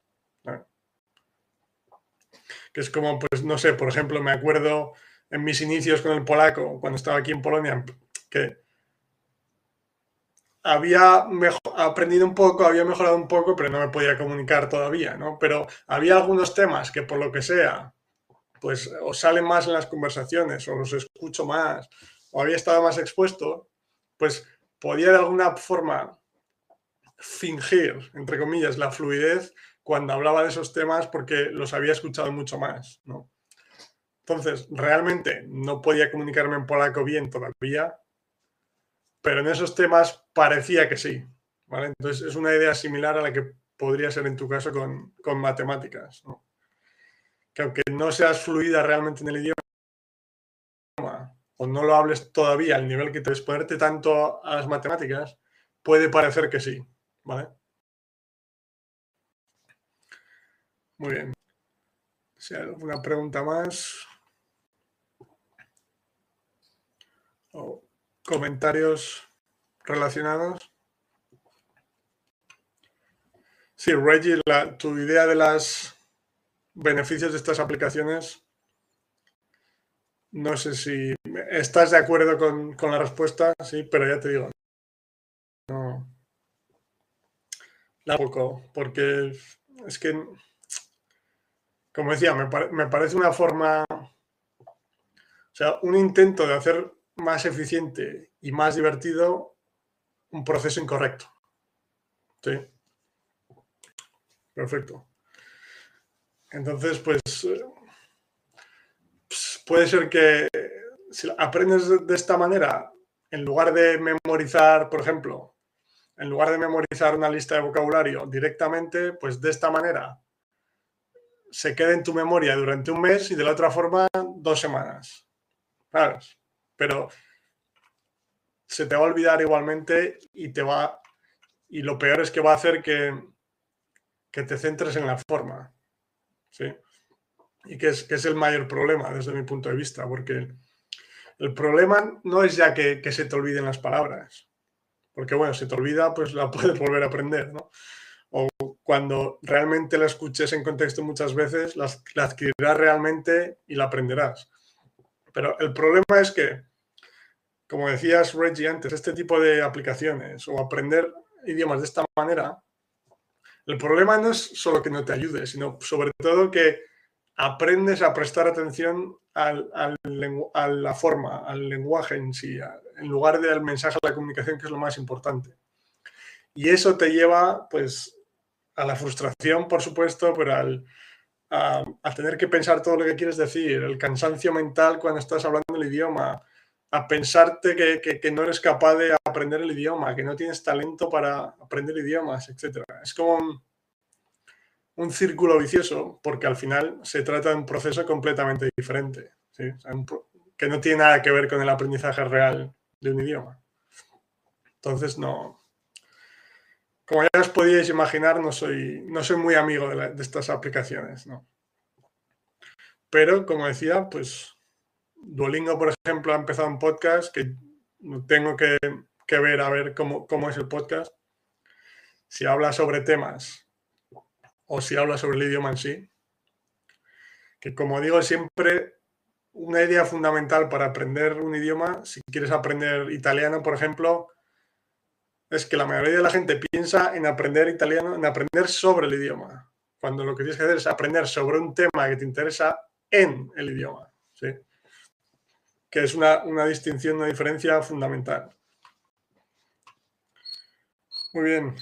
Que es como, pues no sé, por ejemplo, me acuerdo en mis inicios con el polaco, cuando estaba aquí en Polonia, que había aprendido un poco, había mejorado un poco, pero no me podía comunicar todavía, ¿no? Pero había algunos temas que por lo que sea, pues o salen más en las conversaciones, o los escucho más, o había estado más expuesto, pues podía de alguna forma fingir, entre comillas, la fluidez cuando hablaba de esos temas porque los había escuchado mucho más, ¿no? Entonces, realmente no podía comunicarme en polaco bien todavía, pero en esos temas parecía que sí. Entonces, es una idea similar a la que podría ser en tu caso con, matemáticas. Que aunque no seas fluida realmente en el idioma o no lo hables todavía al nivel que te ponerte tanto a las matemáticas, puede parecer que sí. ¿Vale? Muy bien. Si hay alguna pregunta más. O comentarios relacionados. Sí, Reggie, tu idea de los beneficios de estas aplicaciones, no sé si estás de acuerdo con, la respuesta, sí, pero ya te digo, no, la poco, porque es que, como decía, me, me parece una forma, o sea, un intento de hacer más eficiente y más divertido un proceso incorrecto. Sí. Perfecto. Entonces, pues, pues, puede ser que si aprendes de esta manera, en lugar de memorizar, por ejemplo, en lugar de memorizar una lista de vocabulario directamente, pues de esta manera se queda en tu memoria durante un mes y de la otra forma dos semanas. ¿Sabes? Pero se te va a olvidar igualmente y te va y lo peor es que va a hacer que, que te centres en la forma. ¿sí? Y que es, que es el mayor problema desde mi punto de vista, porque el problema no es ya que, se te olviden las palabras, porque bueno, si te olvida, pues la puedes volver a aprender, ¿no? O cuando realmente la escuches en contexto muchas veces, la, la adquirirás realmente y la aprenderás. Pero el problema es que, como decías Reggie antes, este tipo de aplicaciones o aprender idiomas de esta manera el problema no es solo que no te ayude, sino sobre todo que aprendes a prestar atención al, a la forma, al lenguaje en sí, en lugar del mensaje a la comunicación, que es lo más importante. Y eso te lleva, pues, a la frustración, por supuesto, pero al, a, tener que pensar todo lo que quieres decir, el cansancio mental cuando estás hablando el idioma, a pensarte que, no eres capaz de aprender el idioma, que no tienes talento para aprender idiomas, etc. Es como un, círculo vicioso porque al final se trata de un proceso completamente diferente, que no tiene nada que ver con el aprendizaje real de un idioma. Entonces, no. Como ya os podíais imaginar, no soy, no soy muy amigo de, de estas aplicaciones, ¿no? Pero, como decía, pues Duolingo, por ejemplo, ha empezado un podcast que tengo que, ver a ver cómo, es el podcast. Si habla sobre temas o si habla sobre el idioma en sí. Que como digo siempre, una idea fundamental para aprender un idioma, si quieres aprender italiano, por ejemplo, es que la mayoría de la gente piensa en aprender italiano, en aprender sobre el idioma, cuando lo que tienes que hacer es aprender sobre un tema que te interesa en el idioma. ¿sí? Que es una, distinción, una diferencia fundamental. Muy bien.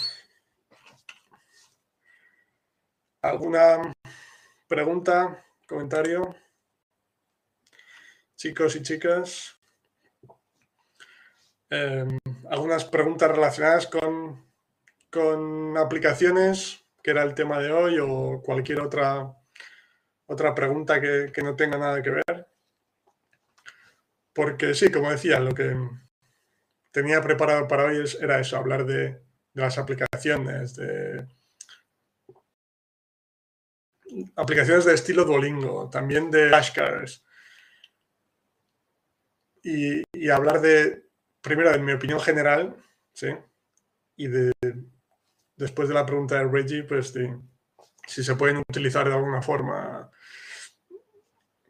¿Alguna pregunta, comentario? Chicos y chicas. Em, algunas preguntas relacionadas con, con aplicaciones, que era el tema de hoy, o cualquier otra, otra pregunta que no tenga nada que ver. Porque sí, como decía, lo que tenía preparado para hoy era eso, hablar de, las aplicaciones, de aplicaciones de estilo Duolingo, también de flashcards. Y, y, hablar de, primero, de mi opinión general, ¿sí? Y de, después de la pregunta de Reggie, pues si se pueden utilizar de alguna forma,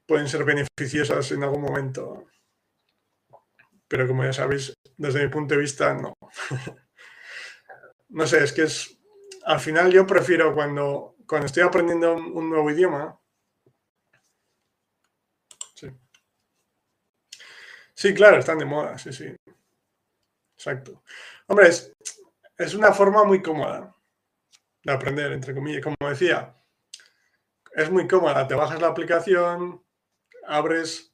pueden ser beneficiosas en algún momento pero como ya sabéis, desde mi punto de vista, no. no sé, es que es, al final yo prefiero cuando, cuando estoy aprendiendo un, nuevo idioma, sí. sí, claro, están de moda, sí, sí. Exacto. Hombre, es, es una forma muy cómoda de aprender, entre comillas. Como decía, es muy cómoda. Te bajas la aplicación, abres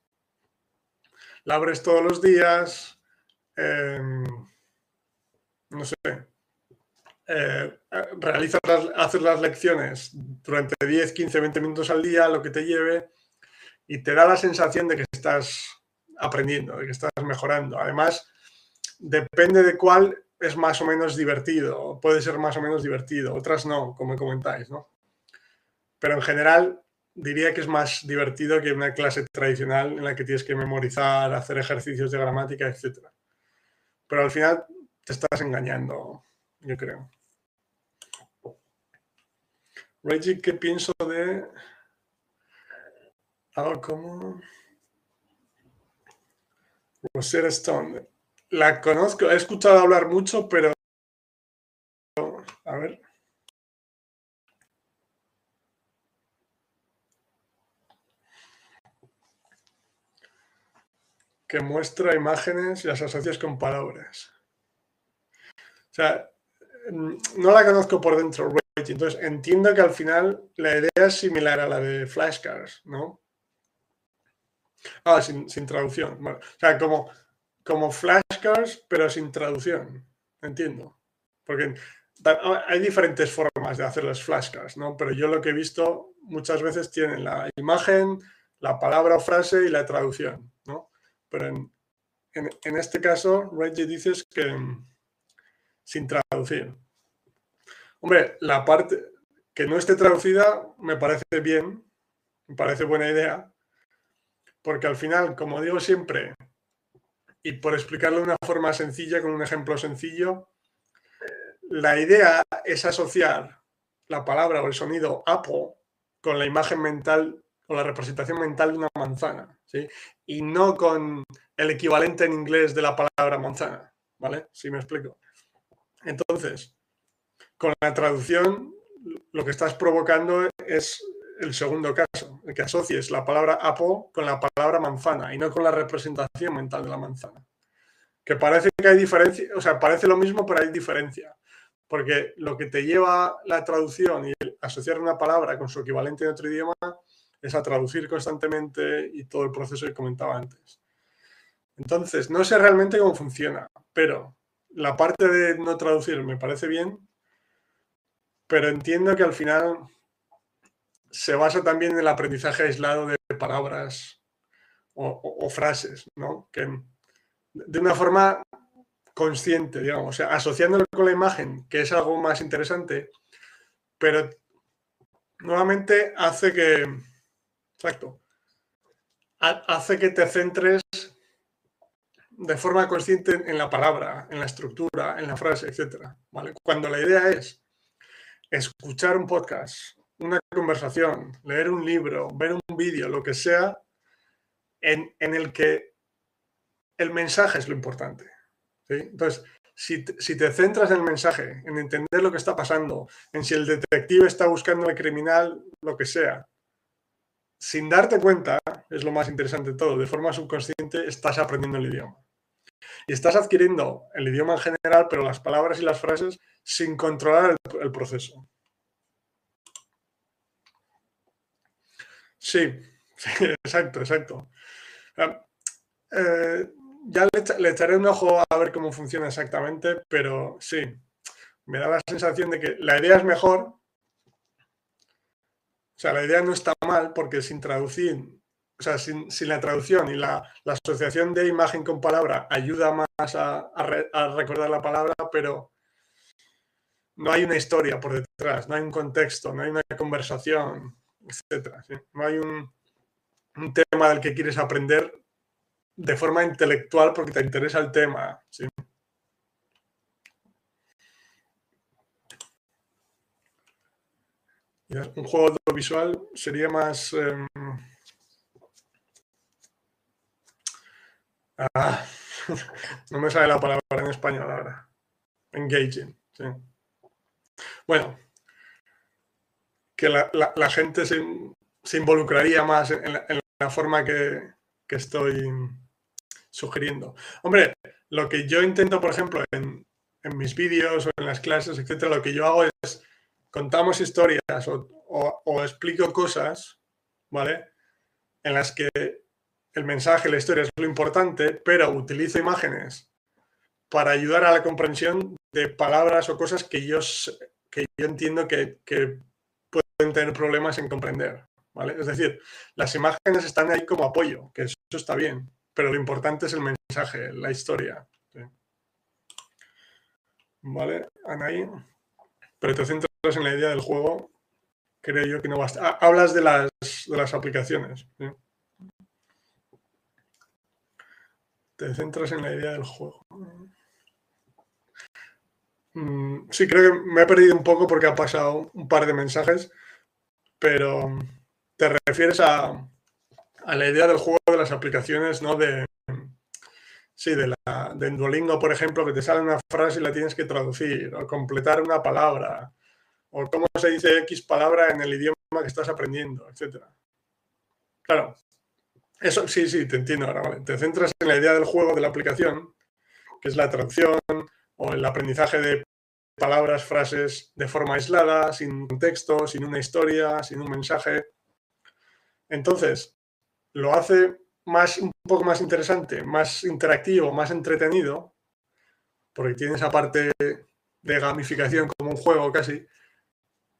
la abres todos los días, em, no sé, eh, las, haces las lecciones durante 10, 15, 20 minutos al día, lo que te lleve, y te da la sensación de que estás aprendiendo, de que estás mejorando. Además, depende de cuál es más o menos divertido, puede ser más o menos divertido, otras no, como comentáis, ¿no? Pero en general, diría que es más divertido que una clase tradicional en la que tienes que memorizar, hacer ejercicios de gramática, etc. Pero al final te estás engañando, yo creo. Reggie, ¿qué pienso de algo como Rosetta Stone? La conozco, he escuchado hablar mucho, pero a ver. Que muestra imágenes y las asocias con palabras. O sea, mm, no la conozco por dentro, entonces entiendo que al final la idea es similar a la de flashcards, ¿no? Ah, sin, traducción. O sea, como, como flashcards, pero sin traducción. Entiendo. Porque hay diferentes formas de hacer los flashcards, ¿no? Pero yo lo que he visto muchas veces tienen la imagen, la palabra o frase y la traducción. Pero en, este caso, Reggie dices que mm, sin traducir. Hombre, la parte que no esté traducida me parece bien, me parece buena idea, porque al final, como digo siempre, y por explicarlo de una forma sencilla, con un ejemplo sencillo, la idea es asociar la palabra o el sonido Apple con la imagen mental o la representación mental de una manzana, ¿sí? Y no con el equivalente en inglés de la palabra manzana, ¿vale? Si me explico. Entonces, con la traducción, lo que estás provocando es el segundo caso, el que asocies la palabra Apple con la palabra manzana y no con la representación mental de la manzana. Que parece que hay diferencia, o sea, parece lo mismo, pero hay diferencia. Porque lo que te lleva la traducción y asociar una palabra con su equivalente en otro idioma es a traducir constantemente y todo el proceso que comentaba antes. Entonces, no sé realmente cómo funciona, pero la parte de no traducir me parece bien, pero entiendo que al final se basa también en el aprendizaje aislado de palabras o, frases, ¿no? Que de una forma consciente, digamos, o sea, asociándolo con la imagen, que es algo más interesante, pero nuevamente hace que, exacto, hace que te centres de forma consciente en la palabra, en la estructura, en la frase, etc. Cuando la idea es escuchar un podcast, una conversación, leer un libro, ver un vídeo, lo que sea, en, el que el mensaje es lo importante. Entonces, si, si, te centras en el mensaje, en entender lo que está pasando, en si el detective está buscando al criminal, lo que sea, sin darte cuenta, es lo más interesante de todo, de forma subconsciente estás aprendiendo el idioma. Y estás adquiriendo el idioma en general, pero las palabras y las frases sin controlar el, proceso. Sí, exacto, exacto. Eh, ya le, echaré un ojo a ver cómo funciona exactamente, pero sí, me da la sensación de que la idea es mejor. O sea, la idea no está mal porque sin traducir o sea, sin, la traducción y la, asociación de imagen con palabra ayuda más a, recordar la palabra, pero no hay una historia por detrás, no hay un contexto, no hay una conversación, etc. No hay un, tema del que quieres aprender de forma intelectual porque te interesa el tema. Un juego audiovisual sería más... Em, Ah, no me sale la palabra en español ahora. Engaging. Bueno, que la, gente se, involucraría más en la, forma que, estoy sugiriendo. Hombre, lo que yo intento, por ejemplo, en, mis vídeos o en las clases, etcétera, lo que yo hago es contamos historias o, explico cosas, ¿vale? En las que el mensaje, la historia es lo importante, pero utilizo imágenes para ayudar a la comprensión de palabras o cosas que yo, que yo entiendo que, pueden tener problemas en comprender. ¿vale? Es decir, las imágenes están ahí como apoyo, que eso está bien, pero lo importante es el mensaje, la historia. ¿Vale, Anaí? Pero te centras en la idea del juego, creo yo que no basta. Hablas de las, de las aplicaciones. Te centras en la idea del juego. Mm, sí, creo que me he perdido un poco porque ha pasado un par de mensajes, pero te refieres a, la idea del juego de las aplicaciones, ¿no? De, sí, de, la, de Duolingo, por ejemplo, que te sale una frase y la tienes que traducir, o completar una palabra, o cómo se dice X palabra en el idioma que estás aprendiendo, etc. Claro, eso sí, sí, te entiendo ahora, ¿vale? Te centras en la idea del juego de la aplicación, que es la traducción o el aprendizaje de palabras, frases de forma aislada, sin contexto, sin una historia, sin un mensaje. Entonces, lo hace más, un poco más interesante, más interactivo, más entretenido, porque tiene esa parte de gamificación como un juego casi,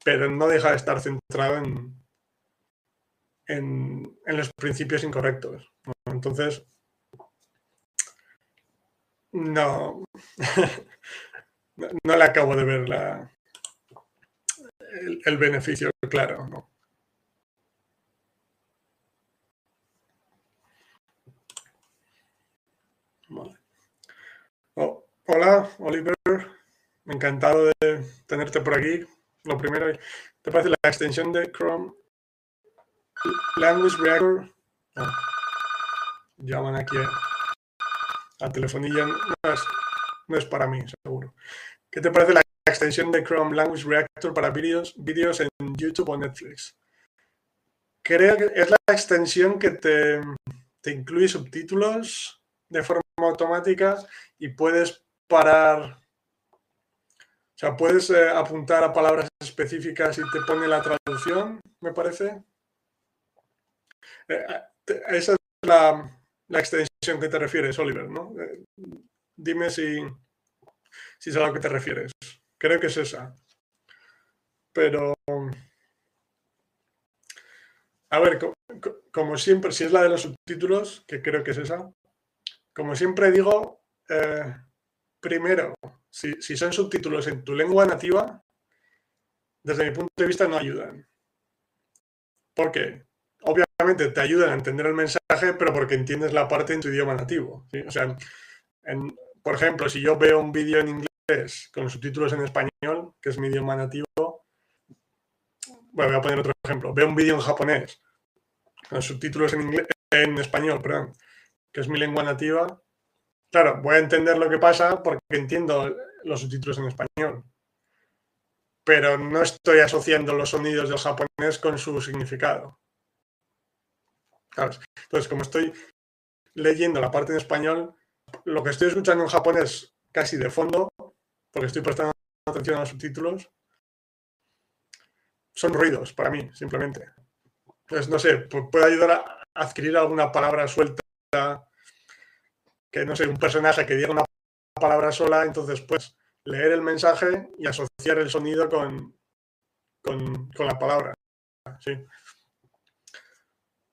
pero no deja de estar centrado en, en, los principios incorrectos. Entonces, no, no, le acabo de ver la, el, beneficio claro. ¿no? Hola, Oliver. Encantado de tenerte por aquí. Lo primero, ¿te parece la extensión de Chrome Language Reactor? llaman aquí a telefonilla. No es, no es para mí, seguro. ¿Qué te parece la extensión de Chrome Language Reactor para vídeos, vídeos en YouTube o Netflix? Creo que es la extensión que te, te incluye subtítulos de forma automática y puedes parar, o sea, puedes eh, apuntar a palabras específicas y te pone la traducción, me parece. Eh, eh, esa es la, la extensión que te refieres, Oliver, ¿no? Eh, dime si, si es a lo que te refieres. Creo que es esa. Pero, a ver, como, siempre, si es la de los subtítulos, que creo que es esa, como siempre digo, eh, primero, si, son subtítulos en tu lengua nativa, desde mi punto de vista no ayudan. ¿Por qué? obviamente te ayudan a entender el mensaje, pero porque entiendes la parte en tu idioma nativo. O sea, por ejemplo, si yo veo un vídeo en inglés con subtítulos en español, que es mi idioma nativo, bueno, voy a poner otro ejemplo. Veo un vídeo en japonés con subtítulos en, inglés, en español, perdón, que es mi lengua nativa. Claro, voy a entender lo que pasa porque entiendo los subtítulos en español. Pero no estoy asociando los sonidos del japonés con su significado. Entonces, como estoy leyendo la parte en español, lo que estoy escuchando en japonés casi de fondo, porque estoy prestando atención a los subtítulos, son ruidos para mí, simplemente. Entonces, no sé, puede ayudar a adquirir alguna palabra suelta, que no sé, un personaje que diga una palabra sola, entonces pues leer el mensaje y asociar el sonido con, con, con la palabra. Sí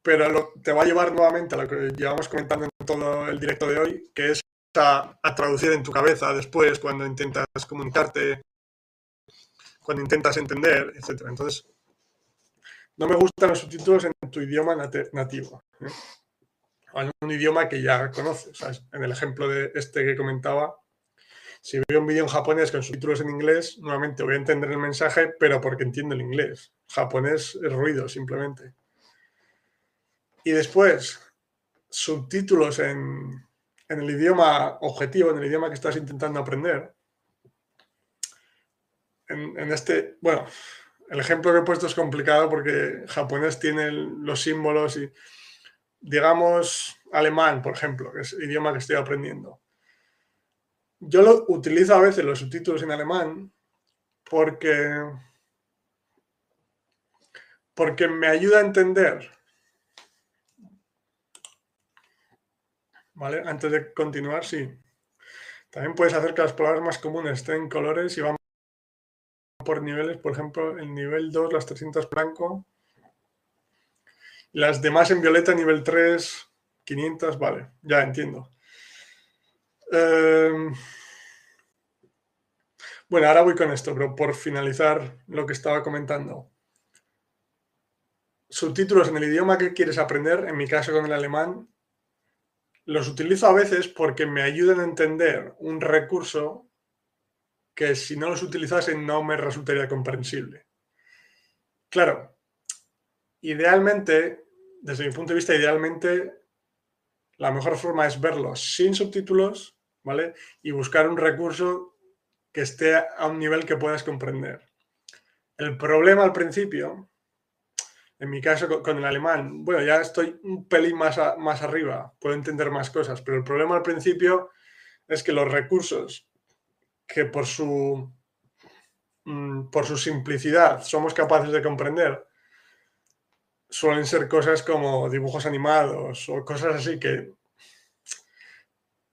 pero te va a llevar nuevamente a lo que llevamos comentando en todo el directo de hoy, que es a, traducir en tu cabeza después cuando intentas comunicarte, cuando intentas entender, etc. Entonces, no me gustan los subtítulos en tu idioma nativo, ¿eh? En un idioma que ya conoces. En el ejemplo de este que comentaba, si veo un vídeo en japonés con subtítulos en inglés, nuevamente voy a entender el mensaje, pero porque entiendo el inglés. Japonés es ruido, simplemente. Y después, subtítulos en, el idioma objetivo, en el idioma que estás intentando aprender. En, este, bueno, el ejemplo que he puesto es complicado porque japonés tiene los símbolos y, digamos, alemán, por ejemplo, que es el idioma que estoy aprendiendo. Yo lo utilizo a veces los subtítulos en alemán porque, porque me ayuda a entender ¿Vale? Antes de continuar, sí. También puedes hacer que las palabras más comunes estén en colores y van por niveles. Por ejemplo, el nivel 2, las 300 blanco. Las demás en violeta, nivel 3, 500, vale, ya entiendo. Em, bueno, ahora voy con esto, pero por finalizar lo que estaba comentando. Subtítulos en el idioma que quieres aprender, en mi caso con el alemán, los utilizo a veces porque me ayudan a entender un recurso que si no los utilizase no me resultaría comprensible. Claro, idealmente, desde mi punto de vista, idealmente, la mejor forma es verlos sin subtítulos, ¿vale? Y buscar un recurso que esté a un nivel que puedas comprender. El problema al principio, en mi caso con el alemán, bueno, ya estoy un pelín más, más arriba, puedo entender más cosas, pero el problema al principio es que los recursos que por su, mm, por su simplicidad somos capaces de comprender, suelen ser cosas como dibujos animados o cosas así que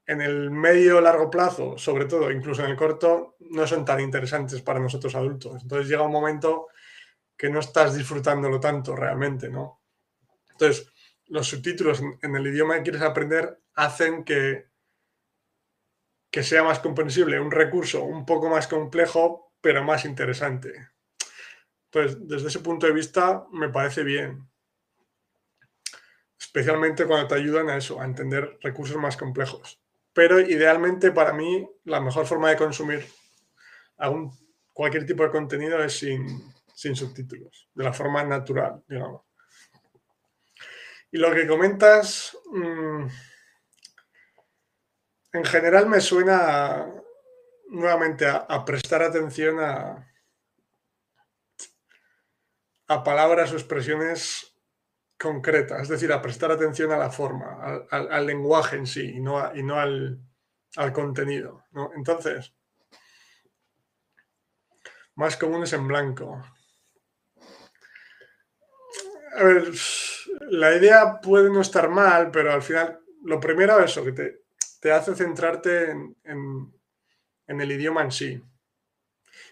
en el medio largo plazo, sobre todo, incluso en el corto, no son tan interesantes para nosotros adultos. Entonces llega un momento que no estás disfrutándolo tanto realmente, ¿no? Entonces, los subtítulos en el idioma que quieres aprender hacen que, que sea más comprensible un recurso un poco más complejo, pero más interesante. Entonces, desde ese punto de vista, me parece bien. Especialmente cuando te ayudan a eso, a entender recursos más complejos. Pero idealmente para mí la mejor forma de consumir algún, cualquier tipo de contenido es sin, subtítulos, de la forma natural, digamos. Y lo que comentas, mm, en general me suena nuevamente a, prestar atención a, a palabras o expresiones concreta, es decir, a prestar atención a la forma, al, lenguaje en sí y no, y no al, contenido. Entonces, más comunes en blanco. A ver, la idea puede no estar mal, pero al final, lo primero es eso, que te, te hace centrarte en, en el idioma en sí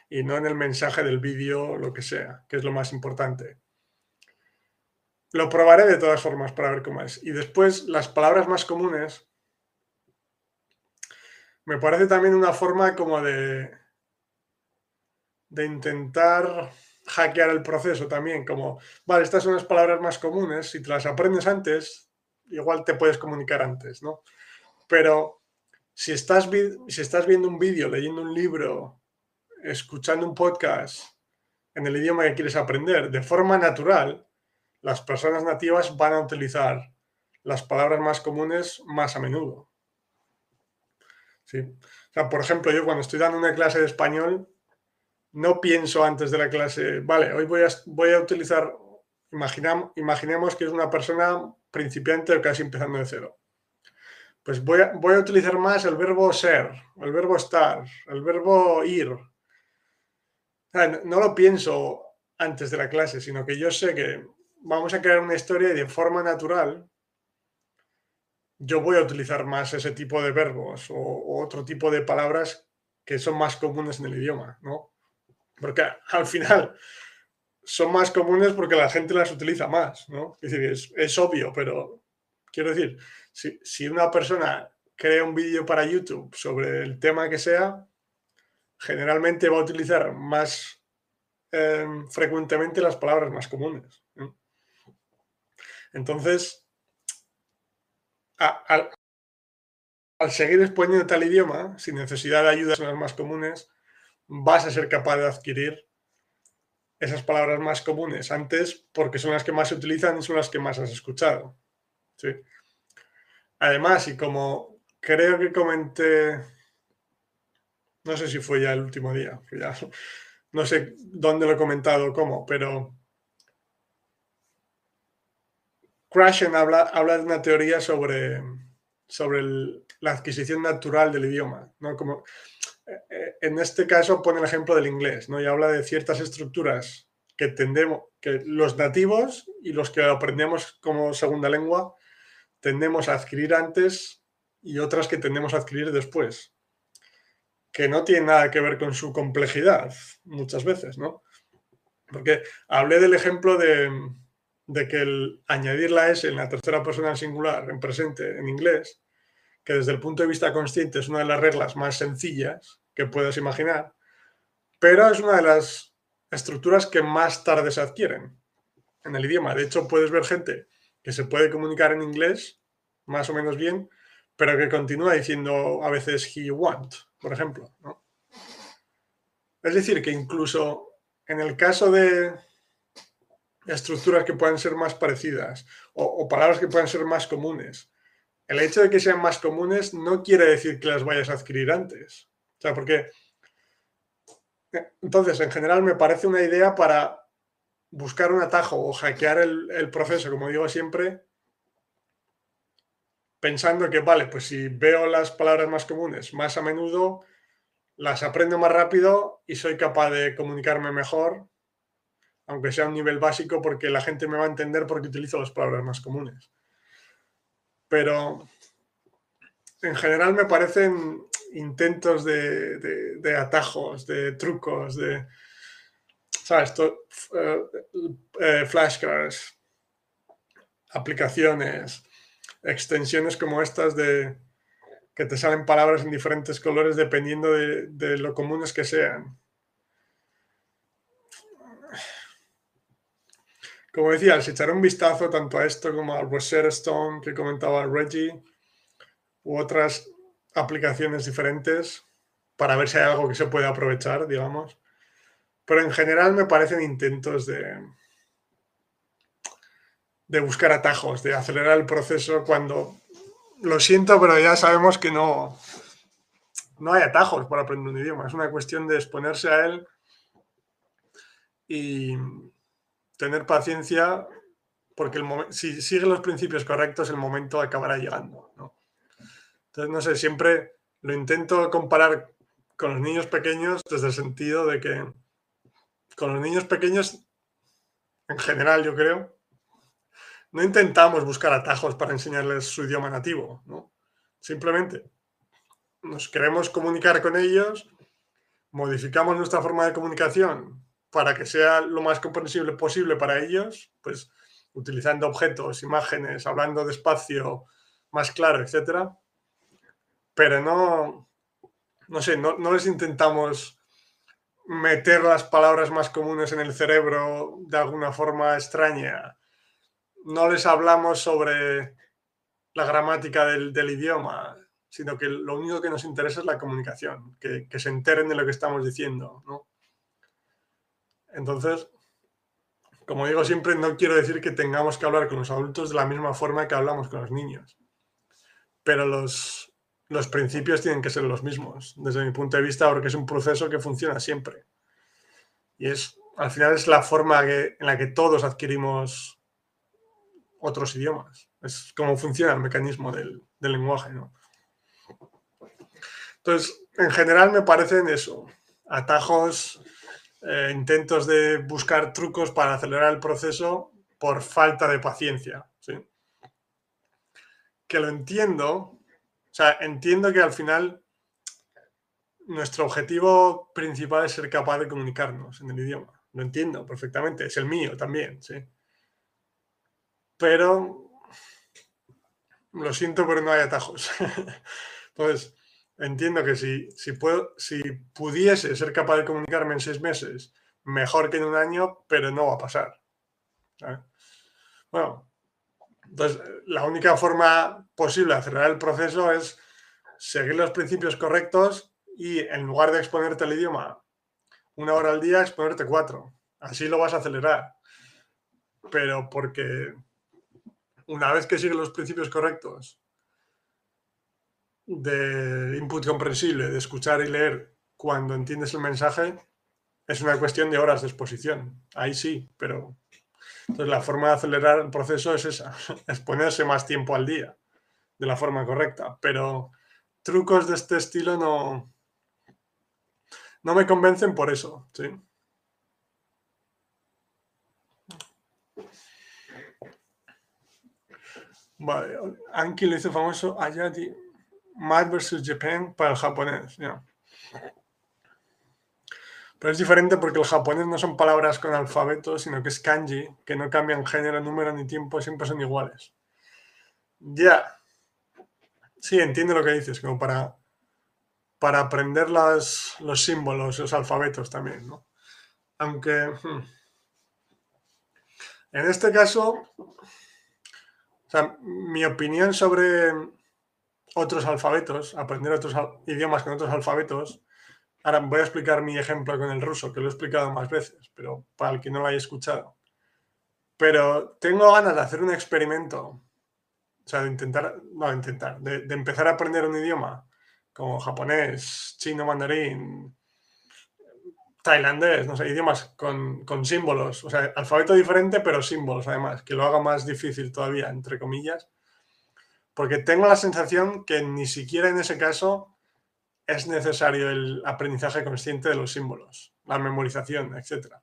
y no en el mensaje del vídeo, lo que sea, que es lo más importante. Lo probaré de todas formas para ver cómo es. Y después, las palabras más comunes, me parece también una forma como de, de intentar hackear el proceso también, como, vale, estas son las palabras más comunes, si te las aprendes antes, igual te puedes comunicar antes, ¿no? Pero si estás, si estás viendo un vídeo, leyendo un libro, escuchando un podcast en el idioma que quieres aprender, de forma natural, las personas nativas van a utilizar las palabras más comunes más a menudo. ¿Sí? O sea, por ejemplo, yo cuando estoy dando una clase de español, no pienso antes de la clase, vale, hoy voy a, voy a utilizar, imaginemos que es una persona principiante o casi empezando de cero. Pues voy a, voy a utilizar más el verbo ser, el verbo estar, el verbo ir. No lo pienso antes de la clase, sino que yo sé que vamos a crear una historia y de forma natural yo voy a utilizar más ese tipo de verbos o, otro tipo de palabras que son más comunes en el idioma, ¿no? Porque al final son más comunes porque la gente las utiliza más, ¿no? Es obvio, pero quiero decir, si, una persona crea un vídeo para YouTube sobre el tema que sea, generalmente va a utilizar más eh, frecuentemente las palabras más comunes. Entonces, al, seguir exponiendo tal idioma, sin necesidad de ayudas más comunes, vas a ser capaz de adquirir esas palabras más comunes antes porque son las que más se utilizan y son las que más has escuchado. Además, y como creo que comenté, no sé si fue ya el último día, no sé dónde lo he comentado, cómo, pero Krashen habla, de una teoría sobre, la adquisición natural del idioma. ¿no? Como, eh, en este caso pone el ejemplo del inglés ¿no? y habla de ciertas estructuras que tendemos, que los nativos y los que aprendemos como segunda lengua tendemos a adquirir antes y otras que tendemos a adquirir después, que no tienen nada que ver con su complejidad muchas veces, ¿no? Porque hablé del ejemplo de, de que el añadir la S en la tercera persona singular en presente en inglés, que desde el punto de vista consciente es una de las reglas más sencillas que puedes imaginar, pero es una de las estructuras que más tarde se adquieren en el idioma. De hecho, puedes ver gente que se puede comunicar en inglés más o menos bien, pero que continúa diciendo a veces he want, por ejemplo. Es decir, que incluso en el caso de estructuras que puedan ser más parecidas o, palabras que puedan ser más comunes. El hecho de que sean más comunes no quiere decir que las vayas a adquirir antes. O sea, porque... Entonces, en general me parece una idea para buscar un atajo o hackear el proceso, como digo siempre, pensando que, vale, pues si veo las palabras más comunes más a menudo, las aprendo más rápido y soy capaz de comunicarme mejor, aunque sea un nivel básico, porque la gente me va a entender porque utilizo las palabras más comunes. Pero en general me parecen intentos de, atajos, de trucos, de, ¿sabes? Eh, eh, flashcards, aplicaciones, extensiones como estas de que te salen palabras en diferentes colores dependiendo de, lo comunes que sean. Como decía, si echar un vistazo tanto a esto como al Rosetta Stone que comentaba Reggie u otras aplicaciones diferentes para ver si hay algo que se puede aprovechar, digamos. Pero en general me parecen intentos de, de buscar atajos, de acelerar el proceso cuando lo siento, pero ya sabemos que no, no hay atajos para aprender un idioma. Es una cuestión de exponerse a él y tener paciencia, porque el si sigue los principios correctos, el momento acabará llegando. Entonces, no sé, siempre lo intento comparar con los niños pequeños desde el sentido de que con los niños pequeños, en general, yo creo, no intentamos buscar atajos para enseñarles su idioma nativo, ¿no? Simplemente nos queremos comunicar con ellos, modificamos nuestra forma de comunicación para que sea lo más comprensible posible para ellos, pues utilizando objetos, imágenes, hablando despacio, más claro, etc. Pero no, no sé, no, no les intentamos meter las palabras más comunes en el cerebro de alguna forma extraña no les hablamos sobre la gramática del, idioma, sino que lo único que nos interesa es la comunicación, que, se enteren de lo que estamos diciendo. Entonces, como digo siempre, no quiero decir que tengamos que hablar con los adultos de la misma forma que hablamos con los niños, pero los, los principios tienen que ser los mismos, desde mi punto de vista, porque es un proceso que funciona siempre. Y es, al final es la forma en la que todos adquirimos otros idiomas. Es como funciona el mecanismo del, lenguaje. ¿no? Entonces, en general me parecen eso, atajos, eh, intentos de buscar trucos para acelerar el proceso por falta de paciencia. Que lo entiendo, o sea, entiendo que al final nuestro objetivo principal es ser capaz de comunicarnos en el idioma. Lo entiendo perfectamente, es el mío también, sí pero lo siento, pero no hay atajos. Entonces, entiendo que si, si, puedo, si pudiese ser capaz de comunicarme en seis meses, mejor que en un año, pero no va a pasar. Bueno, entonces la única forma posible de acelerar el proceso es seguir los principios correctos y en lugar de exponerte al idioma una hora al día, exponerte cuatro. Así lo vas a acelerar. Pero porque una vez que sigues los principios correctos de input comprensible, de escuchar y leer cuando entiendes el mensaje, es una cuestión de horas de exposición. Ahí sí, pero entonces la forma de acelerar el proceso es esa, es ponerse más tiempo al día de la forma correcta. Pero trucos de este estilo no, no me convencen por eso, ¿sí? Vale, Anki lo hizo famoso Ayati Mad vs Japan para el japonés. Pero es diferente porque el japonés no son palabras con alfabeto, sino que es kanji, que no cambian género, número ni tiempo, siempre son iguales. Ya. Sí, entiendo lo que dices, como para, para aprender las, los símbolos, los alfabetos también, ¿no? Aunque... Hmm, en este caso, o sea, mi opinión sobre otros alfabetos, aprender otros idiomas con otros alfabetos. Ahora voy a explicar mi ejemplo con el ruso, que lo he explicado más veces, pero para el que no lo haya escuchado. Pero tengo ganas de hacer un experimento, o sea, de intentar, no, intentar, de, de empezar a aprender un idioma como japonés, chino, mandarín, tailandés, no sé, idiomas con, con, símbolos, o sea, alfabeto diferente, pero símbolos además, que lo haga más difícil todavía, entre comillas, porque tengo la sensación que ni siquiera en ese caso es necesario el aprendizaje consciente de los símbolos, la memorización, etc.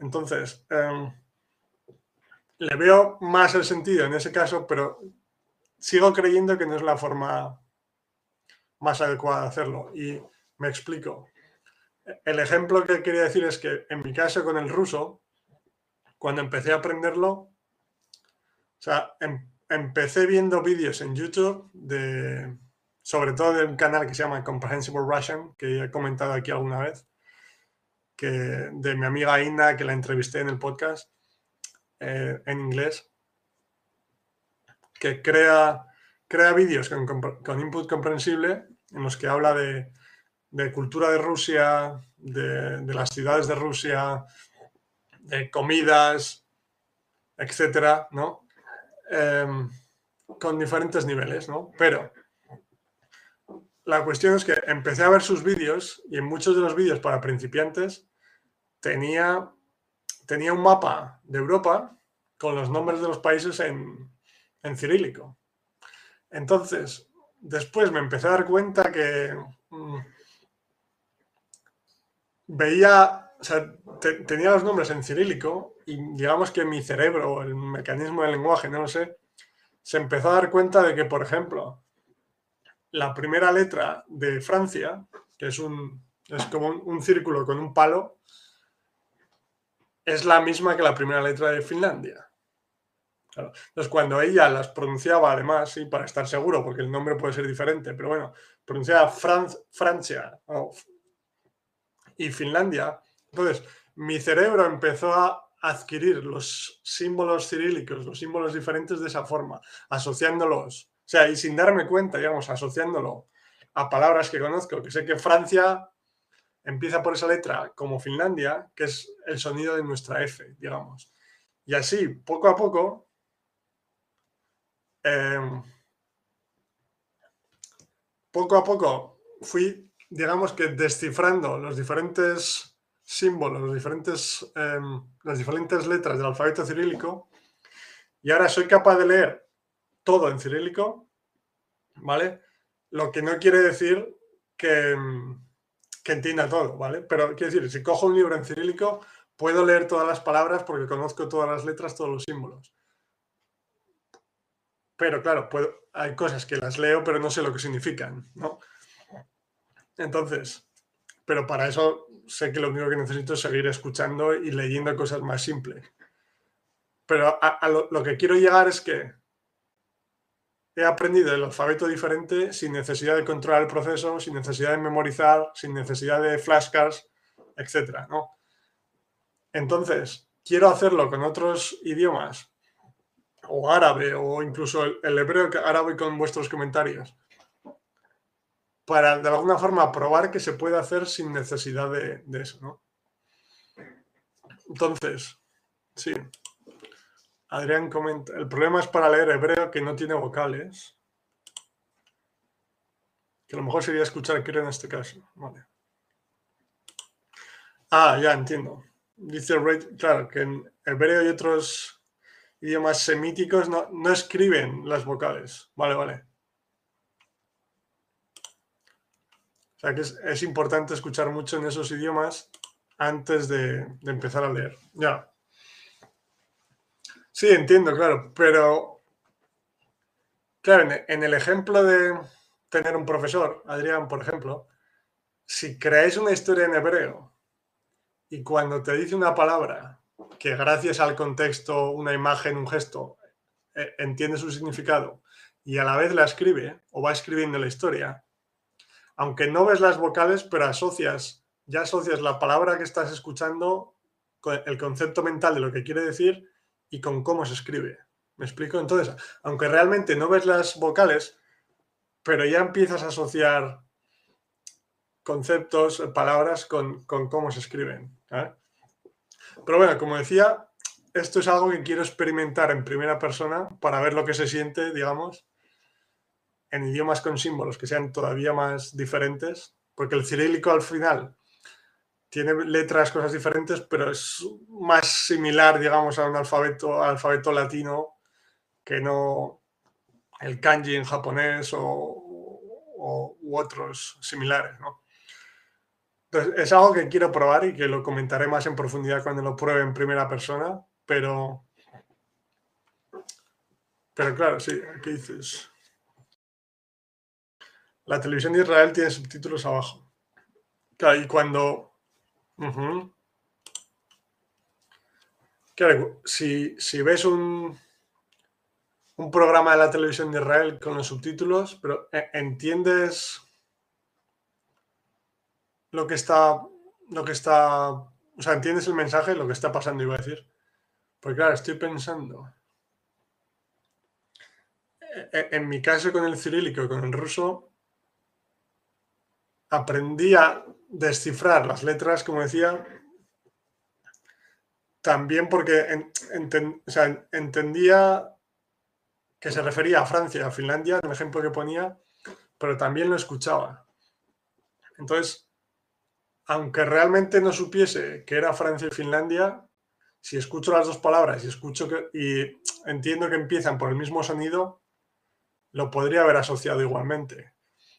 Entonces, eh, le veo más el sentido en ese caso, pero sigo creyendo que no es la forma más adecuada de hacerlo. Y me explico. El ejemplo que quería decir es que en mi caso con el ruso, cuando empecé a aprenderlo, o sea, em, empecé viendo vídeos en YouTube de, sobre todo de un canal que se llama Comprehensible Russian, que he comentado aquí alguna vez, que, de mi amiga Inna, que la entrevisté en el podcast. Eh, en inglés que crea, crea vídeos con, input comprensible en los que habla de, cultura de Rusia, de, las ciudades de Rusia, de comidas, etcétera, ¿no? Em, con diferentes niveles, ¿no? Pero la cuestión es que empecé a ver sus vídeos y en muchos de los vídeos para principiantes tenía tenía un mapa de Europa con los nombres de los países en, cirílico. Entonces, después me empecé a dar cuenta que mm, veía, o sea, tenía los nombres en cirílico y digamos que mi cerebro, el mecanismo del lenguaje, no lo sé, se empezó a dar cuenta de que, por ejemplo, la primera letra de Francia, que es, un, es como un círculo con un palo, es la misma que la primera letra de Finlandia. Entonces, cuando ella las pronunciaba, además, sí, para estar seguro, porque el nombre puede ser diferente, pero bueno, pronunciaba Francia y Finlandia, entonces mi cerebro empezó a adquirir los símbolos cirílicos, los símbolos diferentes de esa forma, asociándolos, o sea, y sin darme cuenta, digamos, asociándolo a palabras que conozco, que sé que Francia empieza por esa letra como Finlandia, que es el sonido de nuestra F, digamos. Y así, poco a poco, em, poco a poco fui, digamos que descifrando los diferentes símbolos, los diferentes, em, las diferentes letras del alfabeto cirílico, y ahora soy capaz de leer todo en cirílico, ¿vale? Lo que no quiere decir que em, que entienda todo, ¿vale? Pero quiero decir, si cojo un libro en cirílico, puedo leer todas las palabras porque conozco todas las letras, todos los símbolos. Pero claro, hay cosas que las leo, pero no sé lo que significan, ¿no? Entonces, pero para eso sé que lo único que necesito es seguir escuchando y leyendo cosas más simples. Pero a, lo que quiero llegar es que he aprendido el alfabeto diferente sin necesidad de controlar el proceso, sin necesidad de memorizar, sin necesidad de flashcards, etc. ¿no? Entonces, quiero hacerlo con otros idiomas, o árabe, o incluso el, hebreo árabe con vuestros comentarios, para de alguna forma probar que se puede hacer sin necesidad de, eso. ¿no? Entonces, sí. Adrián comenta, el problema es para leer hebreo que no tiene vocales. Que a lo mejor sería escuchar creo en este caso. Vale. Ah, ya entiendo. Dice Ray, claro, que en hebreo y otros idiomas semíticos no, escriben las vocales. Vale, vale. O sea que es, importante escuchar mucho en esos idiomas antes de, empezar a leer. Ya. Sí, entiendo, claro, pero claro, en el ejemplo de tener un profesor, Adrián, por ejemplo, si creáis una historia en hebreo y cuando te dice una palabra que gracias al contexto, una imagen, un gesto, e, entiende su significado y a la vez la escribe o va escribiendo la historia, aunque no ves las vocales, pero asocias, ya asocias la palabra que estás escuchando con el concepto mental de lo que quiere decir y con cómo se escribe. ¿Me explico? Entonces, aunque realmente no ves las vocales, pero ya empiezas a asociar conceptos, palabras con, cómo se escriben. Pero bueno, como decía, esto es algo que quiero experimentar en primera persona para ver lo que se siente, digamos, en idiomas con símbolos que sean todavía más diferentes, porque el cirílico al final tiene letras, cosas diferentes, pero es más similar, digamos, a un alfabeto, alfabeto latino que no el kanji en japonés o, u otros similares, ¿no? Entonces, es algo que quiero probar y que lo comentaré más en profundidad cuando lo pruebe en primera persona, pero... Pero claro, sí, aquí dices... La televisión de Israel tiene subtítulos abajo. Claro, y cuando... Claro, si, si ves un, un programa de la televisión de Israel con los subtítulos, pero eh, entiendes lo que está, lo que está, o sea, entiendes el mensaje, lo que está pasando, iba a decir. Pues claro, estoy pensando. E, e, en mi caso con el cirílico y con el ruso, aprendí a descifrar las letras, como decía, también porque entendía que se refería a Francia, a Finlandia, en el ejemplo que ponía, pero también lo escuchaba. Entonces, aunque realmente no supiese que era Francia y Finlandia, si escucho las dos palabras y escucho que, y entiendo que empiezan por el mismo sonido, lo podría haber asociado igualmente.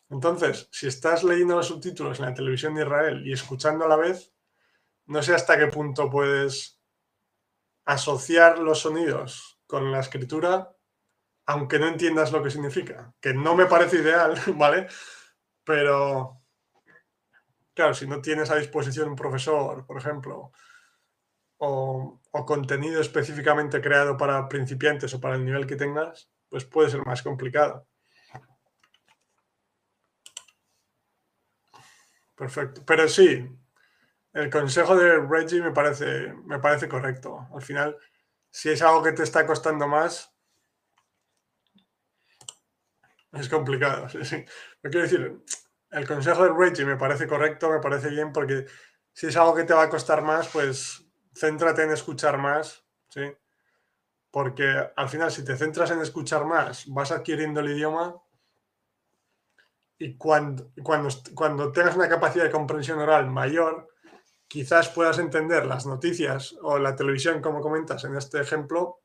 Entonces, si estás leyendo los subtítulos en la televisión de Israel y escuchando a la vez, no sé hasta qué punto puedes asociar los sonidos con la escritura aunque no entiendas lo que significa, que no me parece ideal, ¿vale? Pero, claro, si no tienes a disposición un profesor, por ejemplo, o, contenido específicamente creado para principiantes o para el nivel que tengas, pues puede ser más complicado. Perfecto. Pero sí, el consejo de Reggie me parece, me parece correcto. Al final, si es algo que te está costando más, es complicado, sí, sí. quiero decir, el consejo de Reggie me parece correcto, me parece bien, porque si es algo que te va a costar más, pues céntrate en escuchar más, ¿sí? Porque al final, si te centras en escuchar más, vas adquiriendo el idioma y cuando, cuando, cuando tengas una capacidad de comprensión oral mayor, quizás puedas entender las noticias o la televisión, como comentas en este ejemplo,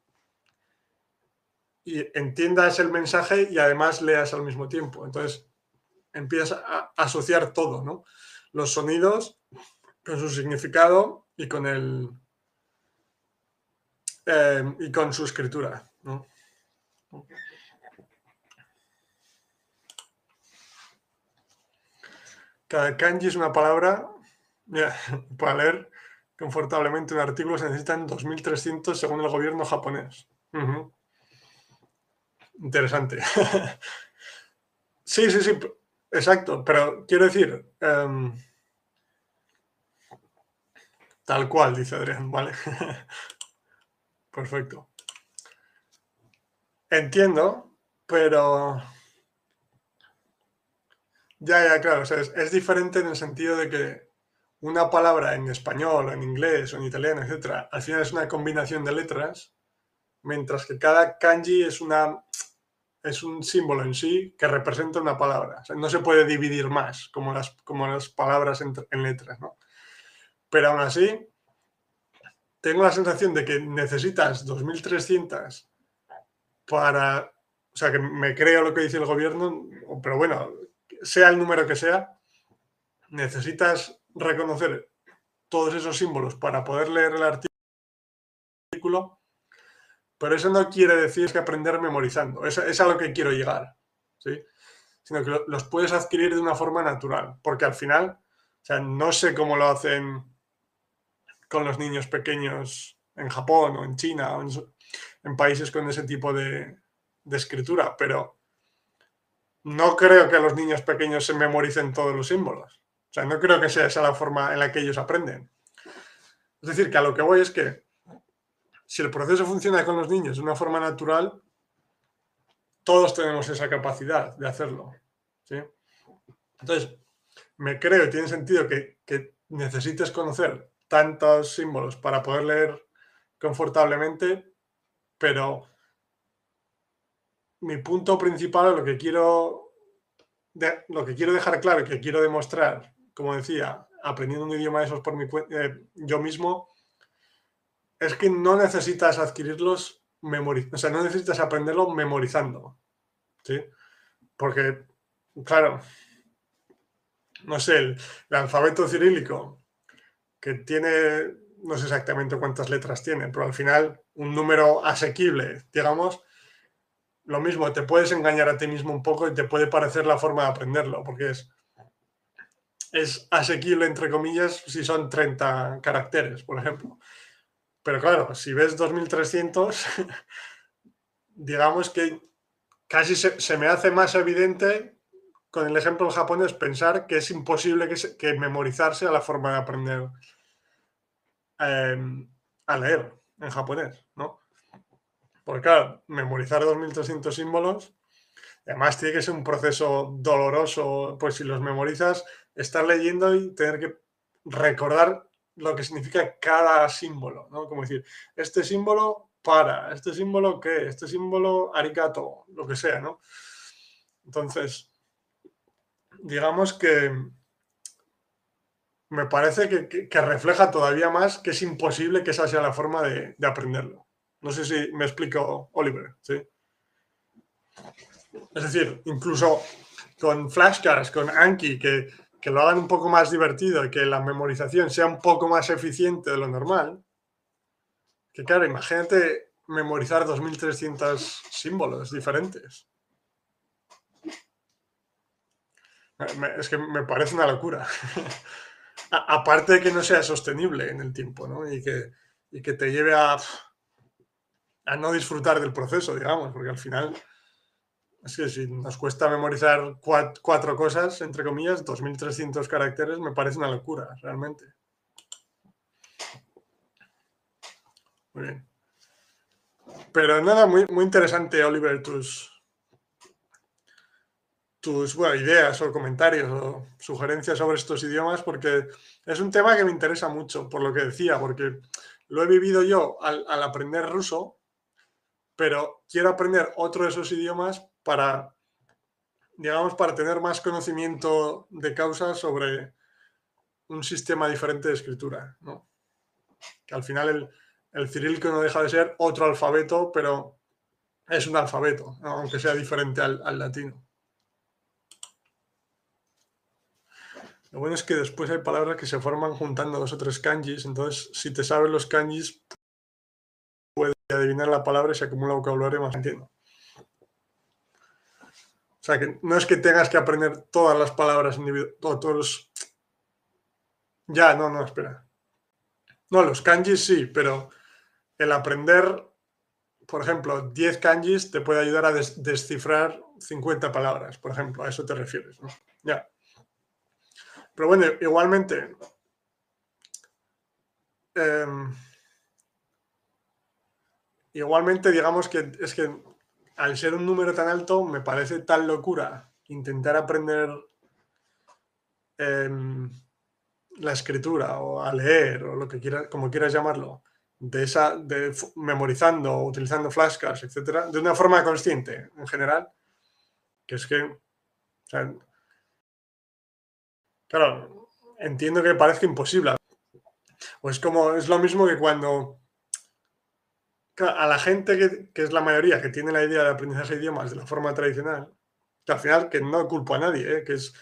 y entiendas el mensaje y además leas al mismo tiempo. Entonces empiezas a asociar todo, ¿no? Los sonidos con su significado y con el eh, y con su escritura, ¿no? Kanji es una palabra. para leer confortablemente un artículo se necesitan 2.300 según el gobierno japonés. Interesante. sí, sí, sí, exacto, pero quiero decir, em, tal cual, dice Adrián, vale. Perfecto. Entiendo, pero... Ya, ya, claro, es, diferente en el sentido de que una palabra en español, o en inglés, o en italiano, etcétera, al final es una combinación de letras, mientras que cada kanji es una es un símbolo en sí que representa una palabra. no se puede dividir más como las, como las palabras en, letras, ¿no? Pero aún así, tengo la sensación de que necesitas 2.300 para... O sea, que me creo lo que dice el gobierno, pero bueno, sea el número que sea, necesitas reconocer todos esos símbolos para poder leer el artículo pero eso no quiere decir que aprender memorizando. Es, es a lo que quiero llegar. ¿sí? Sino que los puedes adquirir de una forma natural. Porque al final, o sea, no sé cómo lo hacen con los niños pequeños en Japón o en China o en, países con ese tipo de, de escritura, pero no creo que los niños pequeños se memoricen todos los símbolos. O sea, no creo que sea esa la forma en la que ellos aprenden. Es decir, que a lo que voy es que si el proceso funciona con los niños de una forma natural, todos tenemos esa capacidad de hacerlo. Entonces, me creo tiene sentido que, necesites conocer tantos símbolos para poder leer confortablemente, pero mi punto principal, lo que quiero, lo que quiero dejar claro y que quiero demostrar, como decía, aprendiendo un idioma de esos por mi eh, yo mismo, es que no necesitas adquirirlos memorizando, o sea, no necesitas aprenderlo memorizando, ¿sí? Porque, claro, no sé, el, alfabeto cirílico, que tiene, no sé exactamente cuántas letras tiene, pero al final un número asequible, digamos, lo mismo, te puedes engañar a ti mismo un poco y te puede parecer la forma de aprenderlo, porque es, es asequible, entre comillas, si son 30 caracteres, por ejemplo. Pero claro, si ves 2300, digamos que casi se, me hace más evidente con el ejemplo japonés pensar que es imposible que, memorizarse a la forma de aprender em, a leer en japonés, ¿no? Porque claro, memorizar 2.300 símbolos, además tiene que ser un proceso doloroso, pues si los memorizas, estar leyendo y tener que recordar lo que significa cada símbolo, ¿no? Como decir, este símbolo para, este símbolo qué, este símbolo arigato, lo que sea, ¿no? Entonces, digamos que me parece que, refleja todavía más que es imposible que esa sea la forma de aprenderlo. No sé si me explico, Oliver, ¿sí? Es decir, incluso con flashcards, con Anki, que, que lo hagan un poco más divertido y que la memorización sea un poco más eficiente de lo normal, que claro, imagínate memorizar 2.300 símbolos diferentes. Es que me parece una locura. Aparte de que no sea sostenible en el tiempo, ¿no? Y que, y que te lleve a a no disfrutar del proceso, digamos, porque al final es que si nos cuesta memorizar cuatro, cosas, entre comillas, 2.300 caracteres, me parece una locura, realmente. Muy bien. Pero nada, muy, muy interesante, Oliver, tus, tus ideas o comentarios o sugerencias sobre estos idiomas, porque es un tema que me interesa mucho, por lo que decía, porque lo he vivido yo al aprender ruso pero quiero aprender otro de esos idiomas para, digamos, para tener más conocimiento de causa sobre un sistema diferente de escritura, ¿no? Que al final el, el no deja de ser otro alfabeto, pero es un alfabeto, aunque sea diferente al, al latino. Lo bueno es que después hay palabras que se forman juntando dos o tres kanjis, entonces si te sabes los kanjis adivinar la palabra y se acumula vocabulario más entiendo. O sea, que no es que tengas que aprender todas las palabras todos Ya, no, no, espera. No, los kanjis sí, pero el aprender, por ejemplo, 10 kanjis te puede ayudar a descifrar 50 palabras, por ejemplo, a eso te refieres, ¿no? Ya. Pero bueno, igualmente... Em, Igualmente, digamos que es que al ser un número tan alto, me parece tal locura intentar aprender em, la escritura o a leer o lo que quieras, como quieras llamarlo, de esa, de memorizando o utilizando flashcards, etcétera, de una forma consciente en general, que es que, claro, entiendo que parezca imposible. O es como, es lo mismo que cuando a la gente que, es la mayoría, que tiene la idea de aprendizaje de idiomas de la forma tradicional, que al final que no culpo a nadie, ¿eh? que es,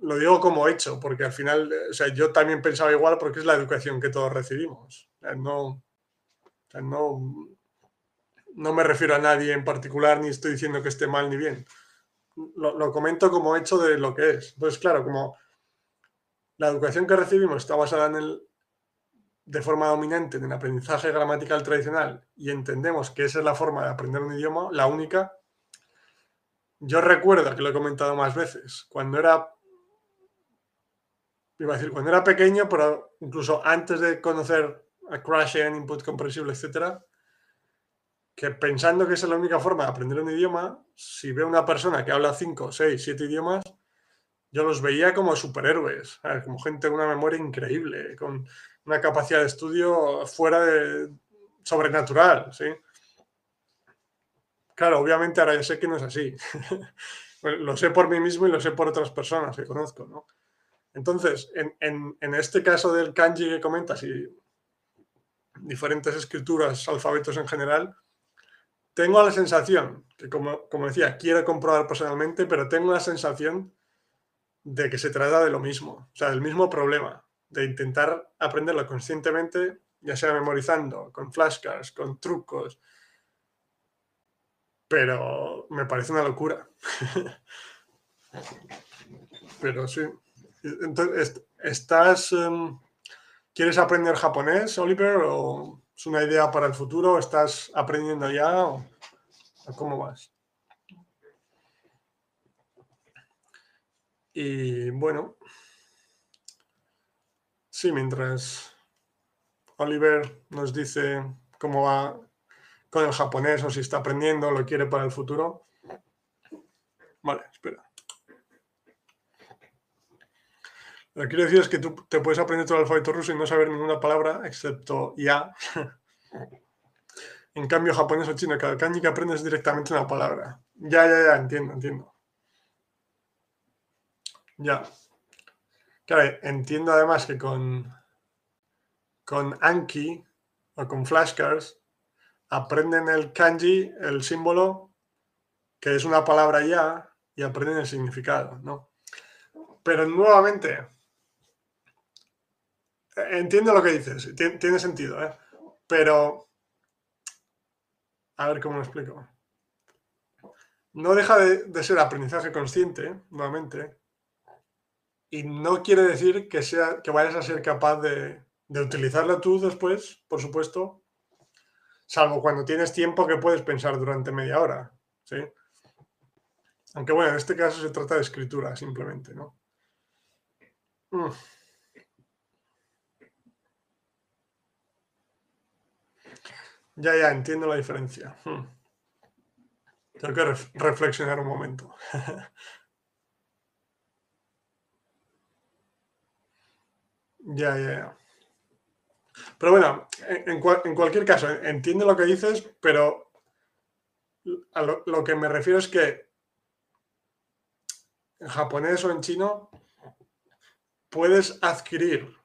lo digo como hecho, porque al final, o sea, yo también pensaba igual porque es la educación que todos recibimos. no, no, no me refiero a nadie en particular, ni estoy diciendo que esté mal ni bien. Lo, lo comento como hecho de lo que es. Entonces, claro, como la educación que recibimos está basada en el, de forma dominante en el aprendizaje gramatical tradicional y entendemos que esa es la forma de aprender un idioma, la única, yo recuerdo que lo he comentado más veces, cuando era, iba a decir, cuando era pequeño, pero incluso antes de conocer a Crash en Input Comprensible, etcétera, que pensando que esa es la única forma de aprender un idioma, si veo una persona que habla 5, 6, 7 idiomas, yo los veía como superhéroes, como gente con una memoria increíble, con una capacidad de estudio fuera de, sobrenatural, ¿sí? Claro, obviamente ahora ya sé que no es así. lo sé por mí mismo y lo sé por otras personas que conozco, ¿no? Entonces, en, este caso del kanji que comentas y diferentes escrituras, alfabetos en general, tengo la sensación, que como, como decía, quiero comprobar personalmente, pero tengo la sensación de que se trata de lo mismo, o sea, del mismo problema, de intentar aprenderlo conscientemente, ya sea memorizando, con flashcards, con trucos, pero me parece una locura. pero sí. Entonces, ¿estás... Em, ¿Quieres aprender japonés, Oliver? ¿O es una idea para el futuro? ¿Estás aprendiendo ya? ¿O cómo vas? Y bueno, sí, mientras Oliver nos dice cómo va con el japonés o si está aprendiendo, lo quiere para el futuro. Vale, espera. Lo que quiero decir es que tú te puedes aprender todo el alfabeto ruso y no saber ninguna palabra excepto ya. en cambio, japonés o chino, cada kanji que aprendes directamente una palabra. Ya, ya, ya, entiendo, entiendo. Ya. Claro, entiendo además que con, Anki o con flashcards aprenden el kanji, el símbolo, que es una palabra ya, y aprenden el significado, ¿no? Pero nuevamente, entiendo lo que dices, tiene, sentido, ¿eh? Pero, a ver cómo lo explico. No deja de, de ser aprendizaje consciente, nuevamente, y no quiere decir que, sea, que vayas a ser capaz de, de utilizarla tú después, por supuesto, salvo cuando tienes tiempo que puedes pensar durante media hora, ¿sí? Aunque bueno, en este caso se trata de escritura simplemente, ¿no? Mm. Ya, ya, entiendo la diferencia. Mm. Tengo que reflexionar un momento. Ya, ya, ya. Pero bueno, en, cualquier caso, entiendo lo que dices, pero a lo, que me refiero es que en japonés o en chino puedes adquirir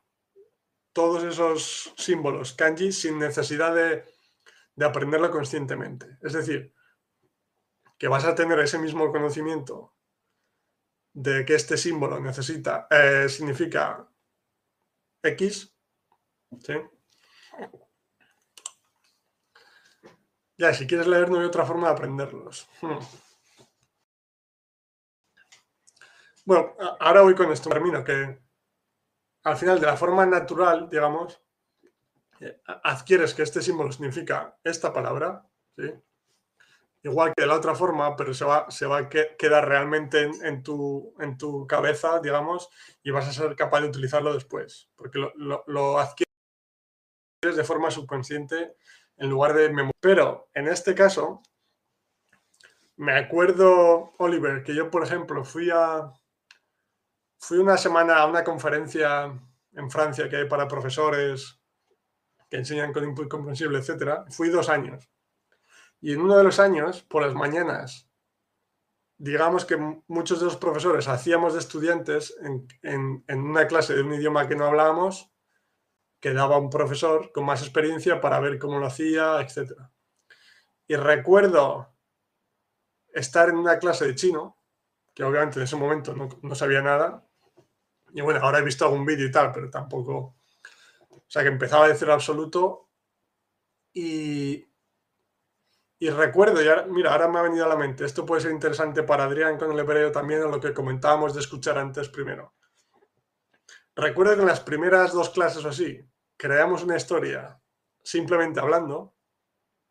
todos esos símbolos kanji sin necesidad de, aprenderlo conscientemente. Es decir, que vas a tener ese mismo conocimiento de que este símbolo necesita, eh, significa X. ¿Sí? Ya, si quieres leer, no hay otra forma de aprenderlos. Hmm. Bueno, ahora voy con esto. Termino que al final, de la forma natural, digamos, eh, adquieres que este símbolo significa esta palabra, ¿sí? Igual que de la otra forma, pero se va, se va a quedar realmente en, tu, en tu cabeza, digamos, y vas a ser capaz de utilizarlo después, porque lo, adquieres de forma subconsciente en lugar de memoria. Pero en este caso, me acuerdo, Oliver, que yo, por ejemplo, fui a fui una semana a una conferencia en Francia que hay para profesores que enseñan con input comprensible, etcétera. Fui dos años. Y en uno de los años, por las mañanas, digamos que muchos de los profesores hacíamos de estudiantes en, una clase de un idioma que no hablábamos, que daba un profesor con más experiencia para ver cómo lo hacía, etc. Y recuerdo estar en una clase de chino, que obviamente en ese momento no, no sabía nada, y bueno, ahora he visto algún vídeo y tal, pero tampoco... O sea, que empezaba a decir absoluto y, y recuerdo, y mira, ahora me ha venido a la mente, esto puede ser interesante para Adrián con el hebreo también, en lo que comentábamos de escuchar antes primero. Recuerdo que en las primeras dos clases o así, creamos una historia simplemente hablando,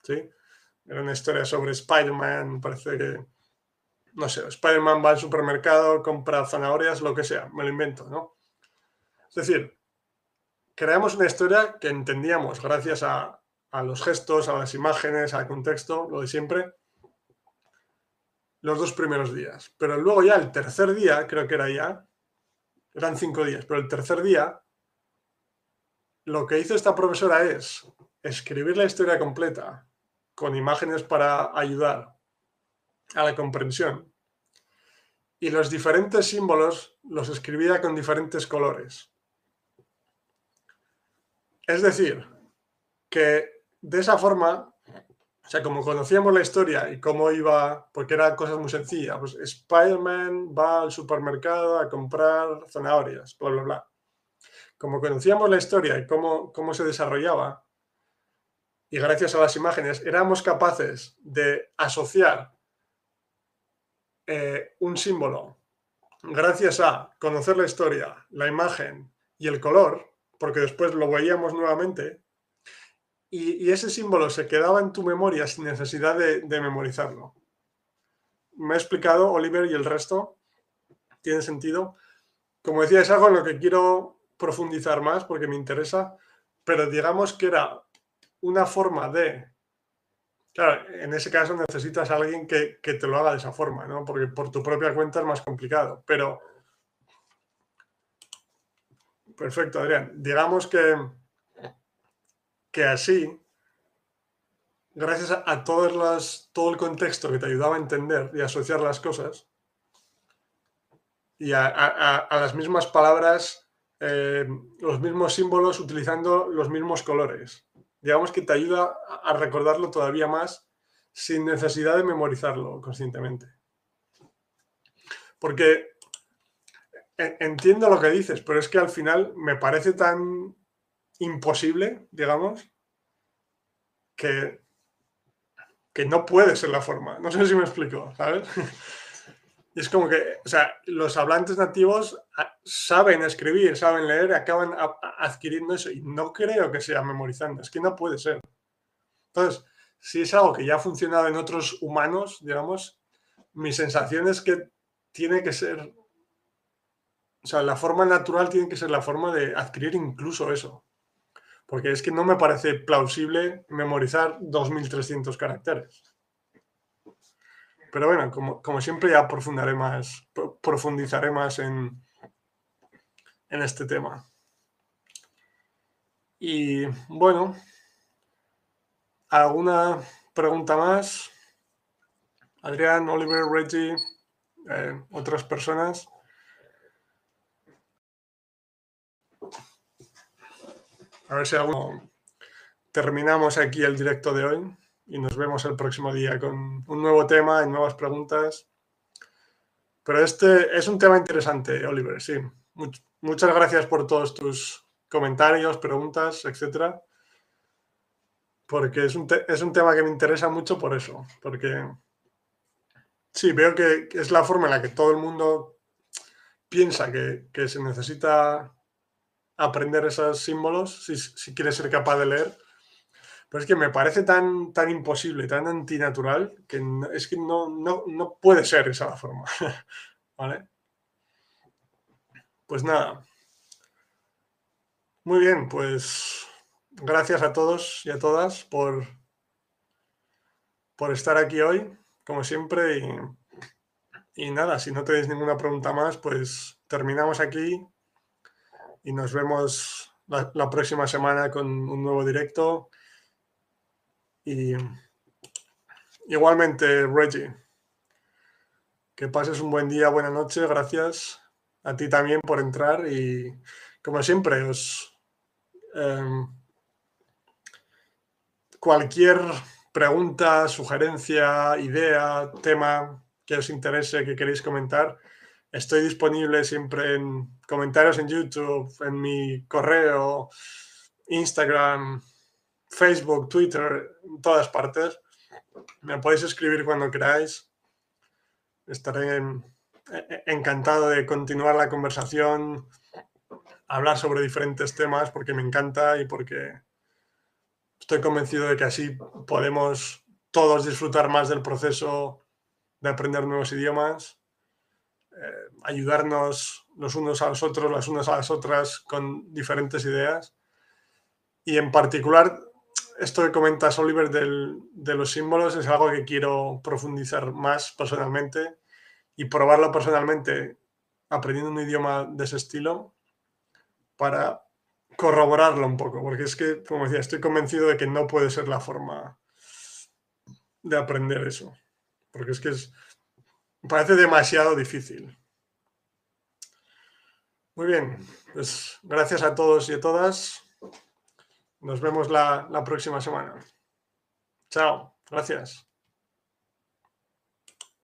¿sí? Era una historia sobre Spider-Man, parece que, no sé, Spider-Man va al supermercado, compra zanahorias, lo que sea, me lo invento, ¿no? Es decir, creamos una historia que entendíamos gracias a, a los gestos, a las imágenes, al contexto, lo de siempre, los dos primeros días. Pero luego ya el tercer día, creo que era ya, eran cinco días, pero el tercer día, lo que hizo esta profesora es escribir la historia completa con imágenes para ayudar a la comprensión. Y los diferentes símbolos los escribía con diferentes colores. Es decir, que de esa forma, o sea, como conocíamos la historia y cómo iba, porque eran cosas muy sencillas, pues Spider-Man va al supermercado a comprar zanahorias, bla, bla, bla. Como conocíamos la historia y cómo, cómo se desarrollaba, y gracias a las imágenes éramos capaces de asociar eh, un símbolo gracias a conocer la historia, la imagen y el color, porque después lo veíamos nuevamente, y, ese símbolo se quedaba en tu memoria sin necesidad de, memorizarlo. ¿Me he explicado, Oliver, y el resto? ¿Tiene sentido? Como decía, es algo en lo que quiero profundizar más porque me interesa, pero digamos que era una forma de... Claro, en ese caso necesitas a alguien que, te lo haga de esa forma, ¿no? Porque por tu propia cuenta es más complicado. Pero... Perfecto, Adrián. Digamos que, que así, gracias a, todo el contexto que te ayudaba a entender y asociar las cosas, y a, las mismas palabras, eh, los mismos símbolos utilizando los mismos colores digamos que te ayuda a recordarlo todavía más sin necesidad de memorizarlo conscientemente. Porque e, entiendo lo que dices, pero es que al final me parece tan imposible, digamos, que, que no puede ser la forma. No sé si me explico, ¿sabes? Es como que, o sea, los hablantes nativos ah, saben escribir, saben leer, acaban adquiriendo eso y no creo que sea memorizando, es que no puede ser. Entonces, si es algo que ya ha funcionado en otros humanos, digamos, mi sensación es que tiene que ser, o sea, la forma natural tiene que ser la forma de adquirir incluso eso. Porque es que no me parece plausible memorizar 2.300 caracteres. Pero bueno, como, siempre ya profundizaré más, profundizaré más en, en este tema. Y bueno, ¿alguna pregunta más? Adrián, Oliver, Reggie, eh, otras personas. A ver si alguno terminamos aquí el directo de hoy y nos vemos el próximo día con un nuevo tema y nuevas preguntas. Pero este es un tema interesante, Oliver, sí. muchas gracias por todos tus comentarios, preguntas, etcétera. Porque es un, es un tema que me interesa mucho por eso. Porque sí, veo que es la forma en la que todo el mundo piensa que, que se necesita aprender esos símbolos si, si quiere ser capaz de leer pero es que me parece tan, tan imposible, tan antinatural, que es que no, no, puede ser esa la forma. ¿Vale? Pues nada. Muy bien, pues gracias a todos y a todas por, por estar aquí hoy, como siempre. Y, nada, si no tenéis ninguna pregunta más, pues terminamos aquí y nos vemos la próxima semana con un nuevo directo. Y igualmente, Reggie, que pases un buen día, buena noche, gracias a ti también por entrar y como siempre, os, em, cualquier pregunta, sugerencia, idea, tema que os interese, que queréis comentar, estoy disponible siempre en comentarios en YouTube, en mi correo, Instagram, Facebook, Twitter, en todas partes. Me podéis escribir cuando queráis. Estaré encantado de continuar la conversación, hablar sobre diferentes temas porque me encanta y porque estoy convencido de que así podemos todos disfrutar más del proceso de aprender nuevos idiomas, eh, ayudarnos los unos a los otros, las unas a las otras con diferentes ideas. Y en particular esto que comentas, Oliver, de los símbolos es algo que quiero profundizar más personalmente y probarlo personalmente aprendiendo un idioma de ese estilo para corroborarlo un poco, porque es que, como decía, estoy convencido de que no puede ser la forma de aprender eso, porque es que es, parece demasiado difícil. Muy bien, pues gracias a todos y a todas. Nos vemos la, la próxima semana. Chao, gracias.